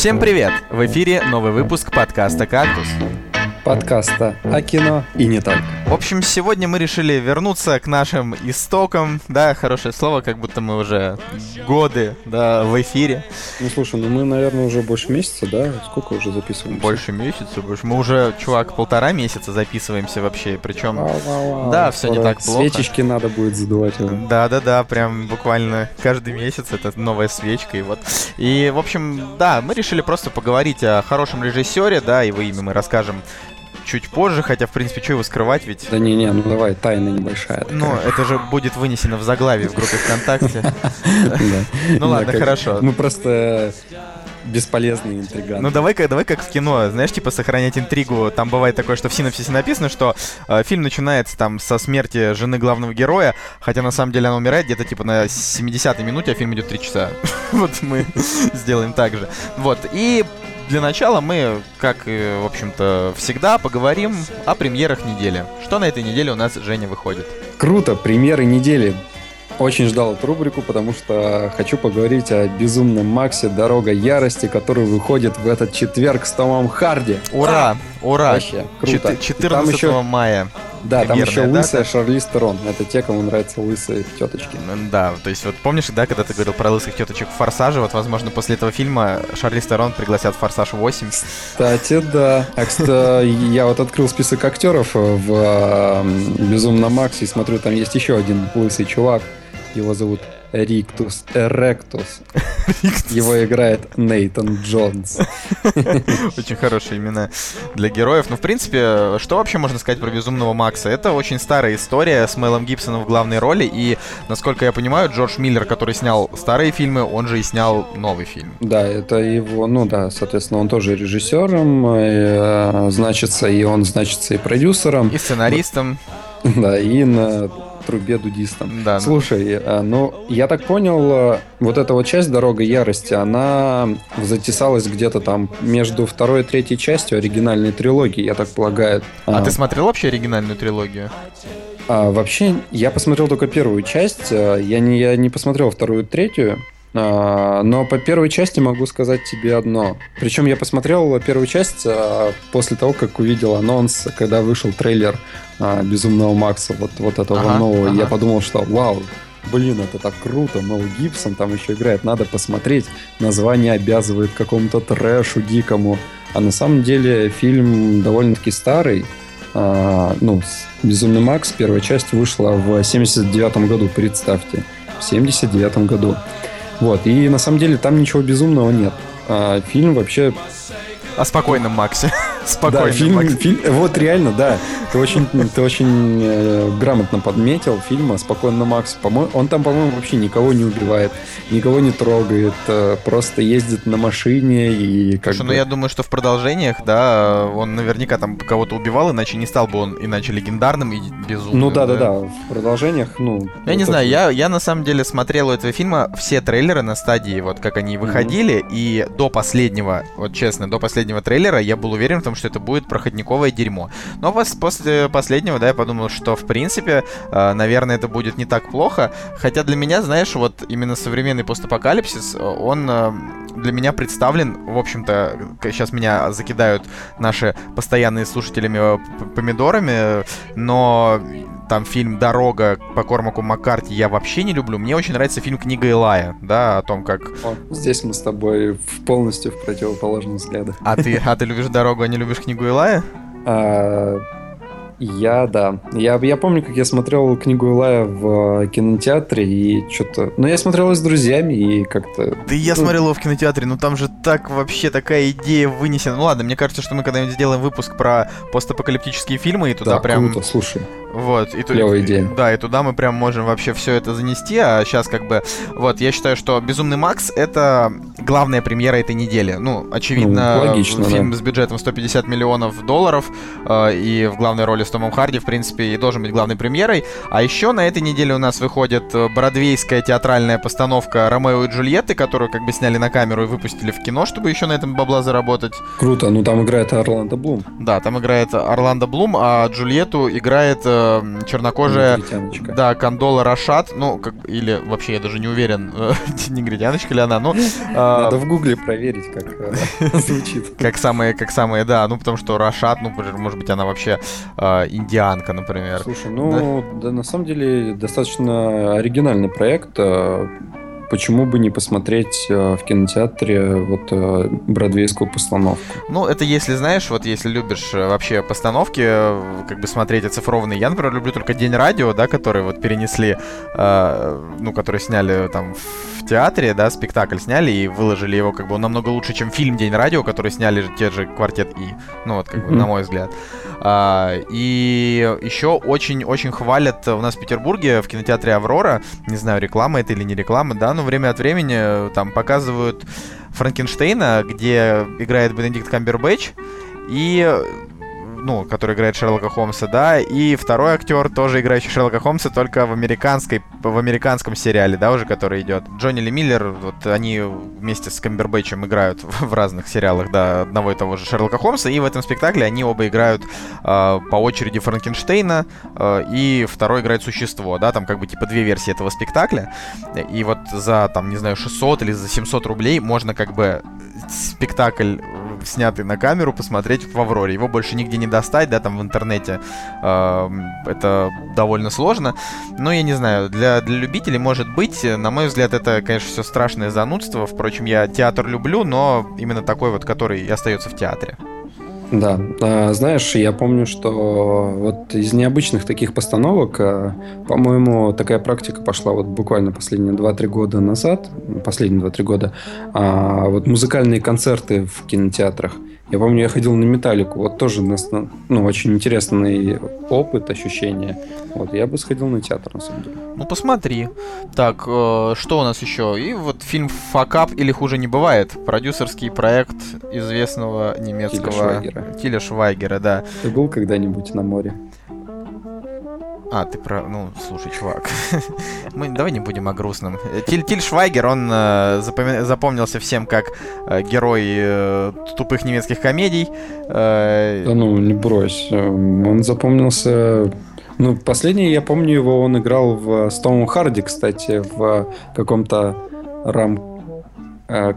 Всем привет! В эфире новый выпуск подкаста «Кактус» подкаста о кино и не только. В общем, сегодня мы решили вернуться к нашим истокам, да, хорошее слово, как будто мы уже годы, да, в эфире. Ну, слушай, ну мы, наверное, уже больше месяца, да? Сколько уже записываем? Больше месяца, больше. Мы уже, чувак, полтора месяца записываемся вообще, причем, да, все не так плохо. Свечечки надо будет задувать. Да-да-да, прям буквально каждый месяц это новая свечка, и вот. И, в общем, да, мы решили просто поговорить о хорошем режиссере, да, его имя мы расскажем чуть позже, хотя, в принципе, что его скрывать, ведь... Да не-не, ну давай, тайна небольшая. Ну, это же будет вынесено в заглавие в группе ВКонтакте. Ну ладно, хорошо. Мы просто бесполезные интриганты. Ну давай-ка, давай как в кино, знаешь, типа сохранять интригу. Там бывает такое, что в синопсисе написано, что э, фильм начинается там со смерти жены главного героя, хотя на самом деле она умирает где-то типа на 70-й минуте, а фильм идет 3 часа. вот мы сделаем так же. Вот, и для начала мы, как и, в общем-то, всегда, поговорим о премьерах недели. Что на этой неделе у нас, Женя, выходит? Круто, премьеры недели. Очень ждал эту рубрику, потому что хочу поговорить о безумном Максе «Дорога ярости», который выходит в этот четверг с Томом Харди. Ура! Ура! Вообще, круто. 14 еще... мая. Да, там еще лысая Шарлиз Терон. Это те, кому нравятся лысые теточки. Да, то есть вот помнишь, да, когда ты говорил про лысых теточек в Форсаже, вот, возможно, после этого фильма Шарлиз Терон пригласят в Форсаж 8. Кстати, да. А, кстати, я вот открыл список актеров в Безумном Максе и смотрю, там есть еще один лысый чувак. Его зовут Риктус Эректус. Его играет Нейтан Джонс. Очень хорошие имена для героев. Ну, в принципе, что вообще можно сказать про Безумного Макса? Это очень старая история с Мэлом Гибсоном в главной роли. И, насколько я понимаю, Джордж Миллер, который снял старые фильмы, он же и снял новый фильм. Да, это его, ну да, соответственно, он тоже режиссером, и, э, значится, и он значится и продюсером. И сценаристом. Да, и на трубе дудистам. Да. Слушай, э, ну, я так понял, э, вот эта вот часть «Дорога ярости», она затесалась где-то там между второй и третьей частью оригинальной трилогии, я так полагаю. А, а ты смотрел вообще оригинальную трилогию? А, вообще, я посмотрел только первую часть, э, я не, я не посмотрел вторую и третью, но по первой части могу сказать тебе одно. Причем я посмотрел первую часть а, после того, как увидел анонс, когда вышел трейлер а, Безумного Макса, вот, вот этого ага, нового. Ага. Я подумал, что вау, блин, это так круто, Мэл Гибсон там еще играет, надо посмотреть. Название обязывает какому-то трэшу дикому. А на самом деле фильм довольно-таки старый. А, ну, Безумный Макс, первая часть вышла в 79 году, представьте. В 79 году. Вот, и на самом деле там ничего безумного нет. А, фильм вообще... О спокойном Максе. Спокойно. Да, фильм, фильм, вот реально, да. Ты очень, ты очень э, грамотно подметил фильм «Спокойно, Макс». По-моему, он там, по-моему, вообще никого не убивает, никого не трогает, э, просто ездит на машине и как Слушай, ну я думаю, что в продолжениях, да, он наверняка там кого-то убивал, иначе не стал бы он иначе легендарным и безумным. Ну да, да, да, в продолжениях, ну... Я не знаю, я, я на самом деле смотрел у этого фильма все трейлеры на стадии, вот как они выходили, mm-hmm. и до последнего, вот честно, до последнего трейлера я был уверен в том, что это будет проходниковое дерьмо. Но после последнего, да, я подумал, что в принципе, э, наверное, это будет не так плохо. Хотя для меня, знаешь, вот именно современный постапокалипсис, он э, для меня представлен, в общем-то, сейчас меня закидают наши постоянные слушателями э, помидорами, но там фильм «Дорога» по Кормаку Маккарти я вообще не люблю. Мне очень нравится фильм «Книга Илая», да, о том, как... О, здесь мы с тобой полностью в противоположных взглядах. А ты, а ты любишь «Дорогу», а не любишь «Книгу Илая»? А, я, да. Я, я помню, как я смотрел книгу Илая в кинотеатре и что-то... Ну, я смотрел с друзьями и как-то... Да я ну... смотрел его в кинотеатре, но там же так вообще такая идея вынесена. Ну ладно, мне кажется, что мы когда-нибудь сделаем выпуск про постапокалиптические фильмы и туда да, прям... круто, слушай. Вот, и Клевая идея. Да, и туда мы прям можем вообще все это занести, а сейчас как бы... Вот, я считаю, что «Безумный Макс» — это главная премьера этой недели. Ну, очевидно, ну, логично, фильм да. с бюджетом 150 миллионов долларов э, и в главной роли с Томом Харди, в принципе, и должен быть главной премьерой. А еще на этой неделе у нас выходит э, бродвейская театральная постановка «Ромео и Джульетты», которую как бы сняли на камеру и выпустили в кино, чтобы еще на этом бабла заработать. Круто, ну там играет Орландо Блум. Да, там играет Орландо Блум, а Джульетту играет э, чернокожая... Да, Кондола Рашат, ну, как, или вообще я даже не уверен, э, негритяночка ли она, ну... Э, Надо в гугле проверить, как э, звучит. Как самые, как самые, да, ну, потому что Рашат, ну, может быть, она вообще э, индианка, например. Слушай, ну, да? да, на самом деле, достаточно оригинальный проект, э, почему бы не посмотреть э, в кинотеатре вот э, бродвейскую постановку? Ну, это если, знаешь, вот если любишь э, вообще постановки, как бы смотреть оцифрованные. Я, например, люблю только День радио, да, который вот перенесли, ну, который сняли там в театре, да, спектакль сняли и выложили его, как бы он намного лучше, чем фильм День радио, который сняли те же Квартет И, ну, вот, как бы, mm-hmm. на мой взгляд. А, и еще очень-очень хвалят у нас в Петербурге в кинотеатре Аврора, не знаю, реклама это или не реклама, да, но время от времени э, там показывают Франкенштейна, где играет Бенедикт Камбербэтч, и ну, который играет Шерлока Холмса, да, и второй актер, тоже играющий Шерлока Холмса, только в американской, в американском сериале, да, уже который идет. Джонни Ли Миллер, вот они вместе с Камбербэтчем играют в разных сериалах, да, одного и того же Шерлока Холмса, и в этом спектакле они оба играют э, по очереди Франкенштейна, э, и второй играет существо, да, там как бы типа две версии этого спектакля, и вот за, там, не знаю, 600 или за 700 рублей можно как бы спектакль, снятый на камеру, посмотреть в Авроре. Его больше нигде не достать, да, там в интернете это довольно сложно. Но я не знаю, для, для любителей может быть. На мой взгляд, это, конечно, все страшное занудство. Впрочем, я театр люблю, но именно такой вот, который остается в театре. Да, а, знаешь, я помню, что вот из необычных таких постановок, а, по-моему, такая практика пошла вот буквально последние 2-3 года назад, последние 2-3 года, а, вот музыкальные концерты в кинотеатрах – я помню, я ходил на металлику, вот тоже ну, очень интересный опыт, ощущение. Вот, я бы сходил на театр, на самом деле. Ну, посмотри. Так, э, что у нас еще? И вот фильм «Факап» или «Хуже не бывает». Продюсерский проект известного немецкого... Тиля Швайгера. Тиля Швайгера, да. Ты был когда-нибудь на море? А, ты про... Ну, слушай, чувак. Мы давай не будем о грустном. Тиль, Тиль Швайгер, он э, запоми... запомнился всем как э, герой э, тупых немецких комедий. Э... Да ну, не брось. Он запомнился... Ну, последний, я помню его, он играл в Стоун Харди, кстати, в каком-то рам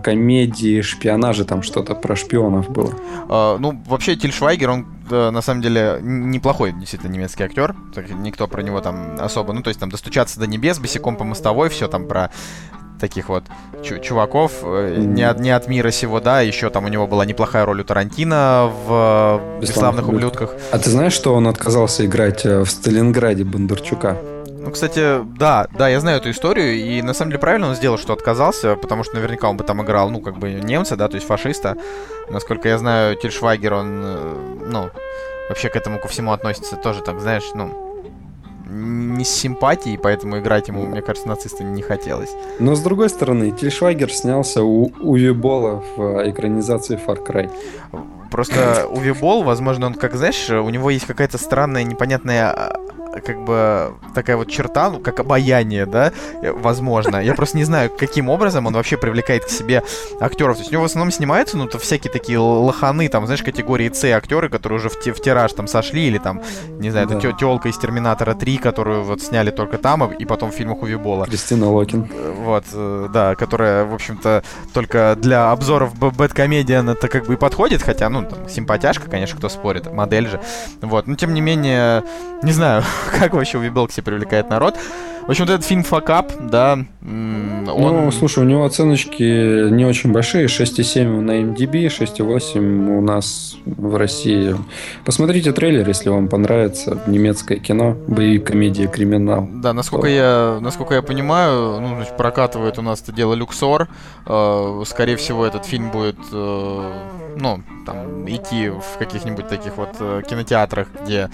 комедии, шпионажа, там что-то про шпионов было. Uh, ну, вообще, Тиль Швайгер, он uh, на самом деле неплохой действительно немецкий актер. Никто про него там особо... Ну, то есть там «Достучаться до небес», «Босиком по мостовой», все там про таких вот чуваков, mm. не, от, не от мира сего, да, еще там у него была неплохая роль у Тарантино в «Бесславных ублюдках». А ты знаешь, что он отказался играть в Сталинграде Бондарчука? Ну, кстати, да, да, я знаю эту историю, и на самом деле правильно он сделал, что отказался, потому что наверняка он бы там играл, ну, как бы немца, да, то есть фашиста. Насколько я знаю, Тильшвайгер, он, э, ну, вообще к этому ко всему относится тоже, так, знаешь, ну, не с симпатией, поэтому играть ему, мне кажется, нациста не хотелось. Но с другой стороны, Тильшвайгер снялся у Уви Бола в э, экранизации Far Cry. Просто Уви Бол, возможно, он, как знаешь, у него есть какая-то странная, непонятная а, как бы такая вот черта, ну, как обаяние, да, э, возможно. Я просто не знаю, каким образом он вообще привлекает к себе актеров. То есть у него в основном снимаются, ну, то всякие такие лоханы, там, знаешь, категории С актеры, которые уже в, в тираж там сошли, или там, не знаю, да. это телка из Терминатора 3, которую вот сняли только там, и потом в фильмах Увибола. Кристина Локин. Э, вот, э, да, которая, в общем-то, только для обзоров Бэткомедиан это как бы и подходит, хотя, ну, там, симпатяшка, конечно, кто спорит, модель же. Вот, но тем не менее, не знаю, как вообще Уви привлекает народ. В общем, вот этот фильм «Факап», да, он... Ну, слушай, у него оценочки не очень большие, 6,7 на MDB, 6,8 у нас в России. Посмотрите трейлер, если вам понравится немецкое кино, боевик, комедия, криминал. Да, насколько, я, насколько я понимаю, ну, значит, прокатывает у нас это дело Люксор. Э, скорее всего, этот фильм будет, э, ну, там, идти в каких-нибудь таких вот э, кинотеатрах, где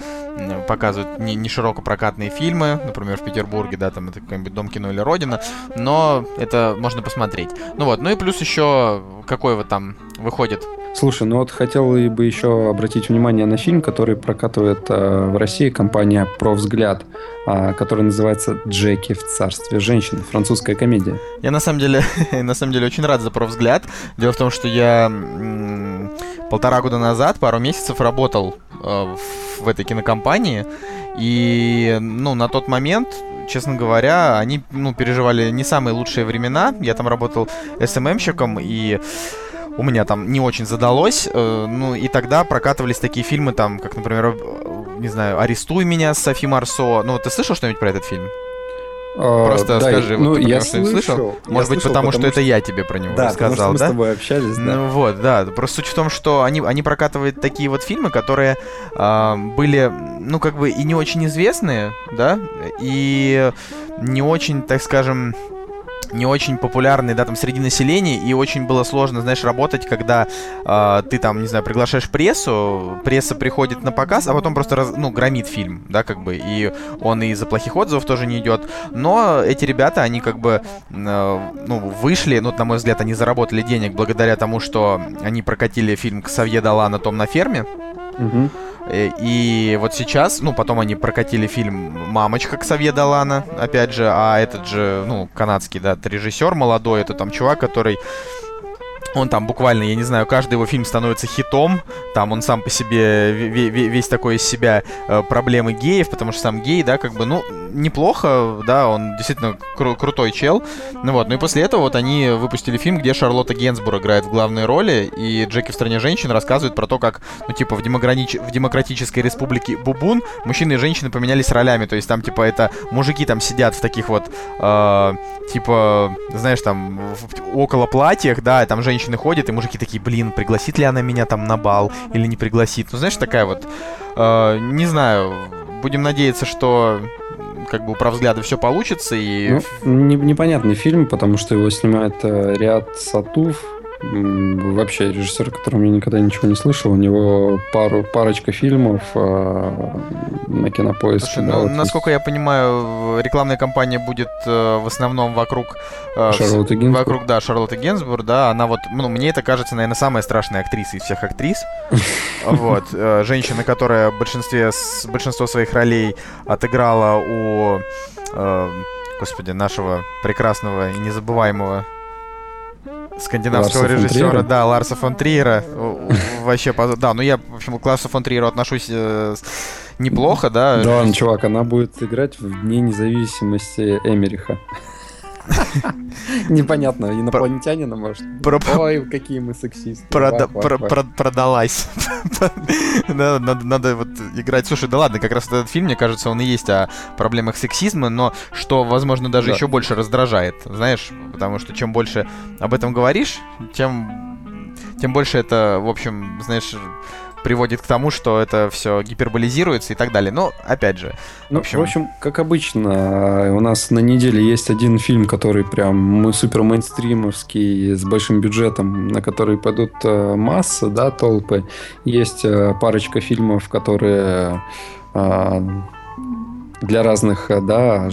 показывают не, не широко прокатные фильмы, например, в Петербурге, да, там это какой-нибудь Дом кино или Родина, но это можно посмотреть. Ну вот, ну и плюс еще какой вот там выходит Слушай, ну вот хотел бы еще обратить внимание на фильм, который прокатывает э, в России компания «Про взгляд», э, который называется «Джеки в царстве женщин», французская комедия. Я на самом деле, на самом деле очень рад за «Про взгляд». Дело в том, что я полтора года назад, пару месяцев работал э, в этой кинокомпании. И, ну, на тот момент, честно говоря, они, ну, переживали не самые лучшие времена. Я там работал СММщиком, и у меня там не очень задалось. Э, ну, и тогда прокатывались такие фильмы, там, как, например, э, не знаю, «Арестуй меня» с Софи Марсо. Ну, ты слышал что-нибудь про этот фильм? А, Просто да, скажи, ну, вот я слышал? слышал. Я Может быть, слышал, потому, что, потому это я тебе про него Да, рассказал, потому что мы да? с тобой общались, да. Ну вот, да. Просто суть в том, что они, они прокатывают такие вот фильмы, которые а, были, ну, как бы и не очень известные, да, и не очень, так скажем, не очень популярные, да, там, среди населения, и очень было сложно, знаешь, работать, когда э, ты там, не знаю, приглашаешь прессу, пресса приходит на показ, а потом просто, раз, ну, громит фильм, да, как бы, и он из-за плохих отзывов тоже не идет, но эти ребята, они как бы, э, ну, вышли, ну, на мой взгляд, они заработали денег благодаря тому, что они прокатили фильм «Ксавье Далана. Том на ферме», Мгм. Э, И вот сейчас, ну, потом они прокатили фильм «Мамочка» Ксавье Далана, опять же, а этот же, ну, канадский, да, режиссер молодой, это там чувак, который он там буквально, я не знаю, каждый его фильм становится хитом. Там он сам по себе ве- ве- весь такой из себя э, проблемы геев, потому что сам гей, да, как бы, ну, неплохо, да, он действительно кру- крутой чел. Ну вот, ну и после этого вот они выпустили фильм, где Шарлотта Генсбур играет в главной роли, и Джеки в стране женщин рассказывает про то, как, ну, типа, в, демократич- в демократической республике Бубун мужчины и женщины поменялись ролями. То есть там, типа, это мужики там сидят в таких вот, э, типа, знаешь, там, около платьях, да, и там женщины ходят, и мужики такие, блин, пригласит ли она меня там на бал или не пригласит. Ну, знаешь, такая вот, э, не знаю, будем надеяться, что как бы про взгляды все получится, и Ну, не- непонятный фильм, потому что его снимает э, Риад Сатуф. Вообще режиссер, о котором я никогда ничего не слышал. У него пару, парочка фильмов э, на кинопоиске. Слушай, да, ну, вот насколько я понимаю, рекламная кампания будет э, в основном вокруг... э, Шарлотты. Вокруг, да, Шарлотты Генсбур, да, она вот, ну, мне это кажется, наверное, самая страшная актриса из всех актрис. Вот, э, женщина, которая большинстве, большинство своих ролей отыграла у, э, господи, нашего прекрасного и незабываемого скандинавского Ларса режиссера, да, Ларса фон Триера. Вообще, да, ну я, в общем, к Ларсу фон Триеру отношусь э, неплохо, да. Да ладно, чувак, она будет играть в Дне независимости Эмериха. Непонятно, инопланетянина, может? Ой, какие мы сексисты. Продалась. Да, Надо вот играть. Слушай, да ладно, как раз этот фильм, мне кажется, он и есть о проблемах сексизма, но что, возможно, даже Да. еще больше раздражает, знаешь, потому что чем больше об этом говоришь, тем тем больше это, в общем, знаешь, приводит к тому, что это все гиперболизируется и так далее. Но, опять же, Ну, в общем- в общем, как обычно, у нас на неделе есть один фильм, который прям мы супер мейнстримовский, с большим бюджетом, на который пойдут э, масса, да, толпы. Есть э, парочка фильмов, которые э, для разных, э, да,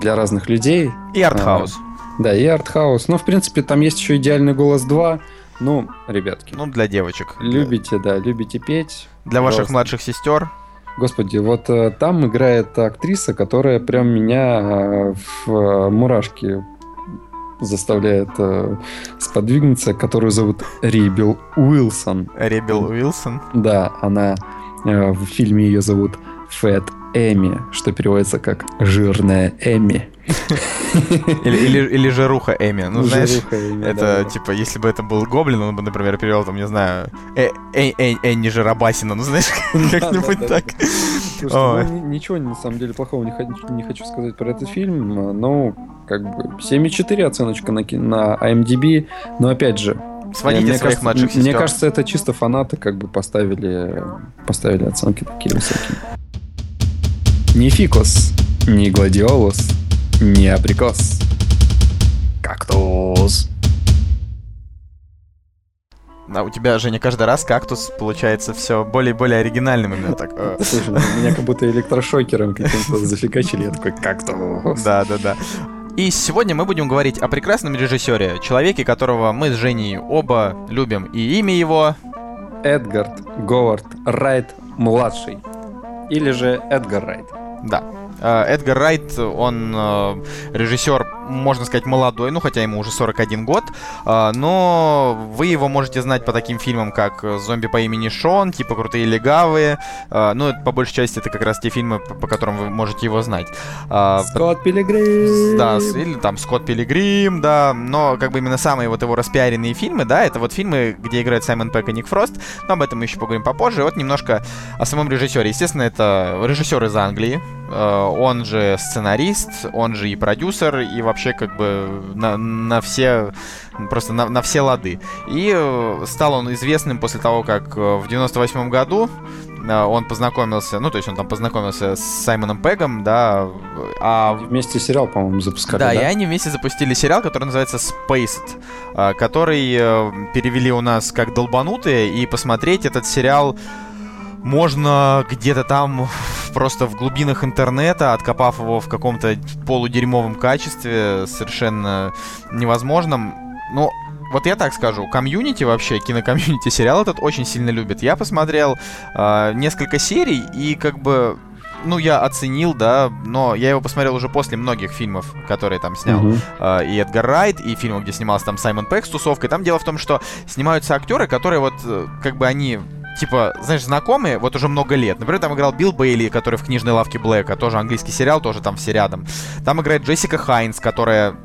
для разных людей. и артхаус. Да, и артхаус. Ну, в принципе, там есть еще идеальный голос 2. Ну, ребятки, Ну, для девочек. любите, да, любите петь. Для ваших пожалуйста. младших сестер. Господи, вот э, там играет актриса, которая прям меня э, в э, мурашки заставляет э, сподвигнуться, которую зовут Рибел Уилсон. Ребел Уилсон. Да, она э, в фильме ее зовут Фэт Эми, что переводится как жирная Эми. Или, или, или Жируха Эми. Ну, знаешь, Жируха Эми, Это, да, да. типа, если бы это был Гоблин, он бы, например, перевел, там, не знаю, э, э, э, Энни Жарабасина, ну, знаешь, как-нибудь да, так. Слушайте, Ой. ну, ни- ничего на самом деле плохого не хочу, не хочу сказать про этот фильм. Ну, как бы 7,4 оценочка на, на IMDb. Но опять же, Сводите мне своих кажется, младших Мне кажется, это чисто фанаты как бы поставили, поставили оценки такие высокие. Ни фикус, ни гладиолус, ни абрикос. Кактус. А у тебя, Женя, каждый раз кактус получается все более и более оригинальным именно так. э, Слушай, меня как будто электрошокером каким-то зафигачили. Я такой, кактус. Да, да, да. И сегодня мы будем говорить о прекрасном режиссере, человеке, которого мы с Женей оба любим. И имя его... Эдгард Говард Райт младший. Или же Эдгар Райт. Да. Э, Эдгар Райт, он э, режиссер можно сказать, молодой, ну хотя ему уже 41 год, э, но вы его можете знать по таким фильмам, как «Зомби по имени Шон», типа «Крутые легавые», э, ну, по большей части это как раз те фильмы, по, которым вы можете его знать. Скотт Пилигрим! Да, или там Скотт Пилигрим, да, но как бы именно самые вот его распиаренные фильмы, да, это вот фильмы, где играют Саймон Пэк и Ник Фрост, но об этом мы еще поговорим попозже. Вот немножко о самом режиссере. Естественно, это режиссер из Англии, он же сценарист, он же и продюсер, и вообще как бы на, на все, просто на, на все лады. И э, стал он известным после того, как э, в 98 году он познакомился, ну, то есть он там познакомился с Саймоном Пегом, да, а... Вместе сериал, по-моему, запускали, да? Да, и они вместе запустили сериал, который называется Spaced, который перевели у нас как «Долбанутые», и посмотреть этот сериал можно где-то там просто в глубинах интернета, откопав его в каком-то полудерьмовом качестве, совершенно невозможном. Ну, вот я так скажу, комьюнити вообще, кинокомьюнити сериал этот очень сильно любит. Я посмотрел э, несколько серий и как бы ну, я оценил, да, но я его посмотрел уже после многих фильмов, которые там снял uh-huh. э, и Эдгар Райт, и фильмов, где снимался там Саймон Пэк с тусовкой. Там дело в том, что снимаются актеры, которые вот, э, как бы они типа, знаешь, знакомые вот уже много лет. Например, там играл Билл Бейли, который в книжной лавке Блэка, тоже английский сериал, тоже там все рядом. Там играет Джессика Хайнс, которая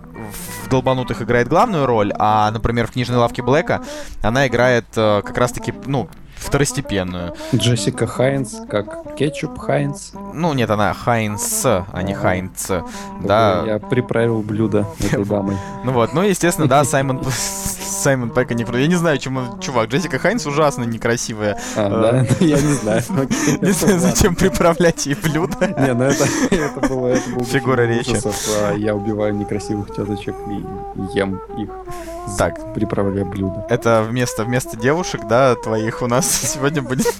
в долбанутых играет главную роль, а, например, в книжной лавке Блэка она играет э, как раз-таки, ну, второстепенную. Джессика Хайнс, как кетчуп Хайнц? Ну, нет, она Хайнс, а не Хайнц. Да. Я приправил блюдо этой дамой. Ну вот, ну, естественно, да, Саймон Саймон Пэк не Я не знаю, чему, чувак, Джессика Хайнс ужасно некрасивая. А, да? Ну, я не знаю. Не знаю, зачем приправлять ей блюдо. Не, ну это, это было... Фигура речи. А я убиваю некрасивых теточек и ем их. Так. Приправляя блюдо. Это вместо, вместо девушек, да, твоих у нас сегодня будет...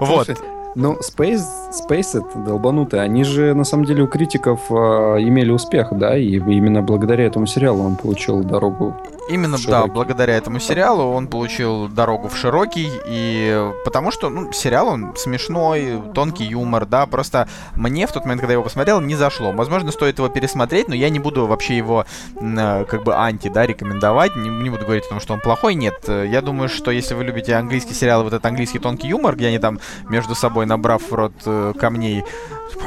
Вот. Ну, Space, Space это долбанутые. Они же, на самом деле, у критиков э, имели успех, да, и именно благодаря этому сериалу он получил дорогу Именно, да, благодаря этому сериалу он получил дорогу в широкий, и потому что, ну, сериал, он смешной, тонкий юмор, да, просто мне в тот момент, когда я его посмотрел, не зашло. Возможно, стоит его пересмотреть, но я не буду вообще его, э, как бы, анти, да, рекомендовать, не, не буду говорить о том, что он плохой, нет. Я думаю, что если вы любите английский сериал, вот этот английский тонкий юмор, где они там между собой, набрав в рот э, камней,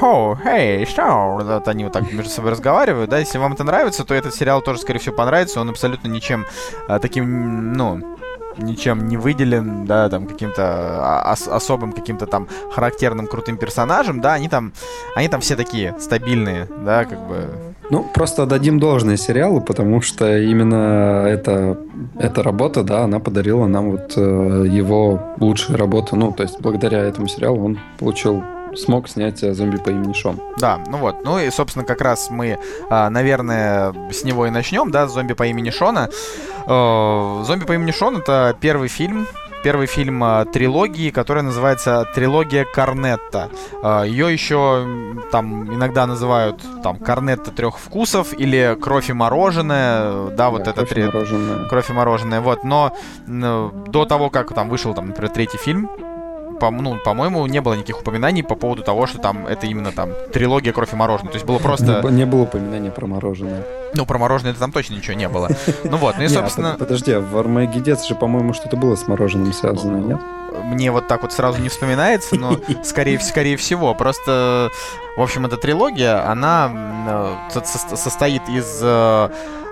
о, эй, что? Вот они вот так между собой разговаривают, да, если вам это нравится, то этот сериал тоже, скорее всего, понравится, он абсолютно ничем а, таким, ну, ничем не выделен, да, там каким-то а, ос- особым каким-то там характерным крутым персонажем, да, они там, они там все такие стабильные, да, как бы. Ну, просто дадим должное сериалу, потому что именно эта, эта работа, да, она подарила нам вот э, его лучшую работу, ну, то есть благодаря этому сериалу он получил смог снять э, зомби по имени Шон. Да, ну вот. Ну и, собственно, как раз мы, а, наверное, с него и начнем, да, зомби по имени Шона. Э, зомби по имени Шон это первый фильм, первый фильм э, трилогии, которая называется «Трилогия Корнетта». Ее еще там иногда называют там «Корнетта трех вкусов» или «Кровь и мороженое». Да, да вот это три... мороженое. «Кровь и мороженое». Вот, но до того, как там вышел, там, например, третий фильм, по, ну, по-моему, не было никаких упоминаний по поводу того, что там это именно там трилогия кровь и мороженое. То есть было просто... Не, не было упоминания про мороженое. Ну, про мороженое там точно ничего не было. Ну вот, ну и, собственно... Подожди, а в Армагеддец же, по-моему, что-то было с мороженым связано, нет? Мне вот так вот сразу не вспоминается, но скорее, скорее всего. Просто, в общем, эта трилогия, она э, состоит из э,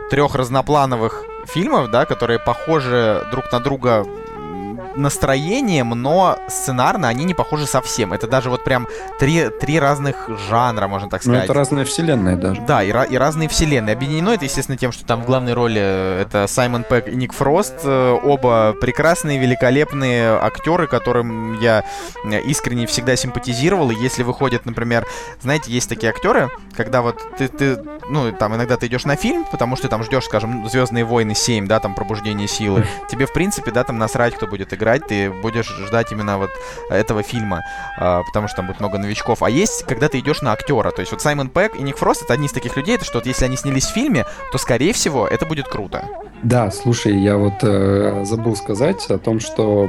трех разноплановых фильмов, да, которые похожи друг на друга настроением, но сценарно они не похожи совсем. Это даже вот прям три, три разных жанра, можно так сказать. Ну, это разные вселенные даже. Да, и, и разные вселенные. Объединено это, естественно, тем, что там в главной роли э, это Саймон Пэк и Ник Фрост. Э, оба прекрасные, великолепные актеры, которым я э, искренне всегда симпатизировал. И если выходят, например, знаете, есть такие актеры, когда вот ты, ты ну, там иногда ты идешь на фильм, потому что ты там ждешь, скажем, Звездные войны 7, да, там пробуждение силы. Тебе, в принципе, да, там насрать, кто будет играть играть, ты будешь ждать именно вот этого фильма, э, потому что там будет много новичков. А есть, когда ты идешь на актера. То есть вот Саймон Пэк и Ник Фрост это одни из таких людей, это что вот если они снялись в фильме, то скорее всего это будет круто. Да, слушай, я вот э, забыл сказать о том, что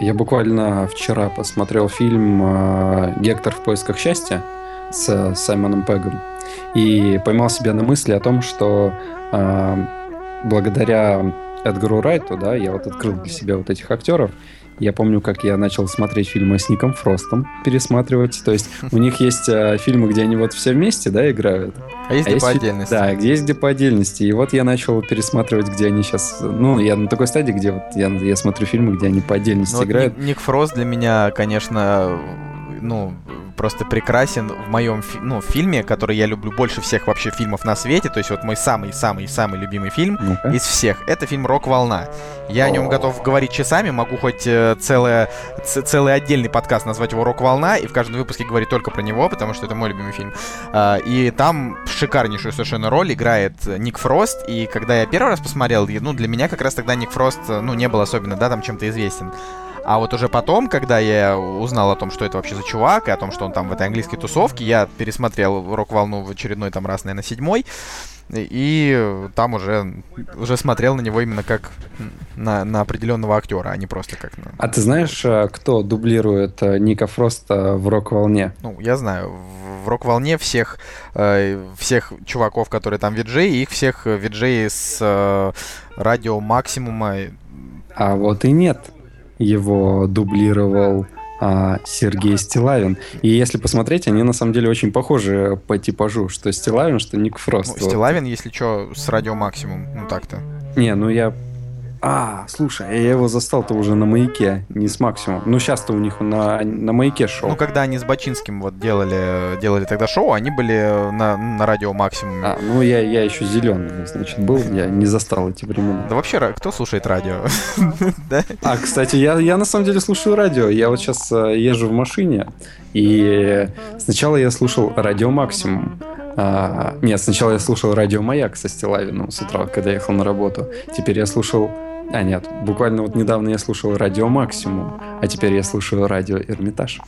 я буквально вчера посмотрел фильм э, «Гектор в поисках счастья» с Саймоном Пегом. и поймал себя на мысли о том, что э, благодаря Эдгару Райту, да, я вот открыл для себя вот этих актеров, я помню, как я начал смотреть фильмы с Ником Фростом, пересматривать. То есть у них есть э, фильмы, где они вот все вместе, да, играют. А есть а где есть, по отдельности. Да, где есть где по отдельности. И вот я начал пересматривать, где они сейчас... Ну, я на такой стадии, где вот я, я смотрю фильмы, где они по отдельности ну, играют. Ник, Ник Фрост для меня, конечно, ну, просто прекрасен в моем ну, фильме, который я люблю больше всех вообще фильмов на свете. То есть вот мой самый-самый-самый любимый фильм ну из всех. Это фильм «Рок-волна». Я о нем готов говорить часами, могу хоть э, целое, целый отдельный подкаст назвать его «Рок-волна» и в каждом выпуске говорить только про него, потому что это мой любимый фильм. А, и там шикарнейшую совершенно роль играет Ник Фрост. И когда я первый раз посмотрел, ну, для меня как раз тогда Ник Фрост, ну, не был особенно, да, там чем-то известен. А вот уже потом, когда я узнал о том, что это вообще за чувак, и о том, что он там в этой английской тусовке, я пересмотрел рок-волну в очередной там раз, наверное, седьмой. И там уже, уже смотрел на него именно как на, на определенного актера, а не просто как на... А ты знаешь, э, кто дублирует э, Ника Фроста в «Рок-волне»? Ну, я знаю. В «Рок-волне» всех, э, всех чуваков, которые там виджеи, их всех виджеи с радио «Максимума». А вот и нет его дублировал а, Сергей Стилавин. И если посмотреть, они на самом деле очень похожи по типажу, что Стилавин, что Ник Фрост. Ну, Стилавин, если что, с радио максимум, ну так-то. Не, ну я а, слушай, я его застал-то уже на маяке, не с максимум. Ну, сейчас-то у них на, на маяке шоу. Ну, когда они с Бачинским вот делали, делали тогда шоу, они были на, на радио максимум. А, ну я, я еще зеленый, значит, был, я не застал эти времена. Да вообще, кто слушает радио? А, кстати, я, я на самом деле слушаю радио. Я вот сейчас э, езжу в машине, и сначала я слушал радио максимум. А, нет, сначала я слушал радио Маяк со Стилавиным с утра, когда ехал на работу. Теперь я слушал а, нет, буквально вот недавно я слушал радио Максимум, а теперь я слушаю радио Эрмитаж.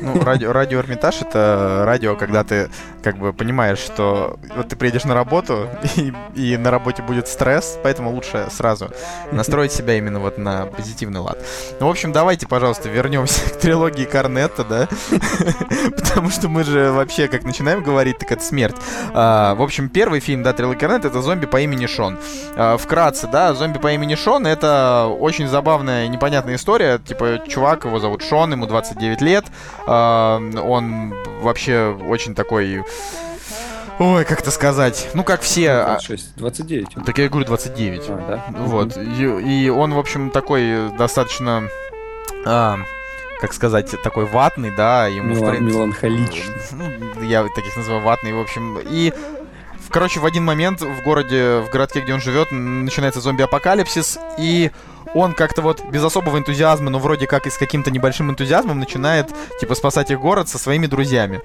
Ну, радио, радио Эрмитаж это радио, когда ты как бы понимаешь, что вот ты приедешь на работу, и, и на работе будет стресс, поэтому лучше сразу настроить себя именно вот на позитивный лад. Ну, в общем, давайте, пожалуйста, вернемся к трилогии Корнетта, да? Потому что мы же вообще, как начинаем говорить, так это смерть. А, в общем, первый фильм, да, трилогия Корнетта, это зомби по имени Шон. А, вкратце, да, зомби по имени Шон это очень забавная, непонятная история. Типа, чувак, его зовут Шон, ему 29 лет. Э, он вообще очень такой... Ой, как это сказать? Ну, как все... 26, 29. Так я говорю 29. А, да? Вот. И, и он, в общем, такой достаточно... А, как сказать, такой ватный, да, ему Мелан- в принципе, меланхоличный. Ну, я таких называю ватный, в общем. И Короче, в один момент в городе, в городке, где он живет, начинается зомби-апокалипсис, и он как-то вот без особого энтузиазма, но вроде как и с каким-то небольшим энтузиазмом начинает, типа, спасать их город со своими друзьями.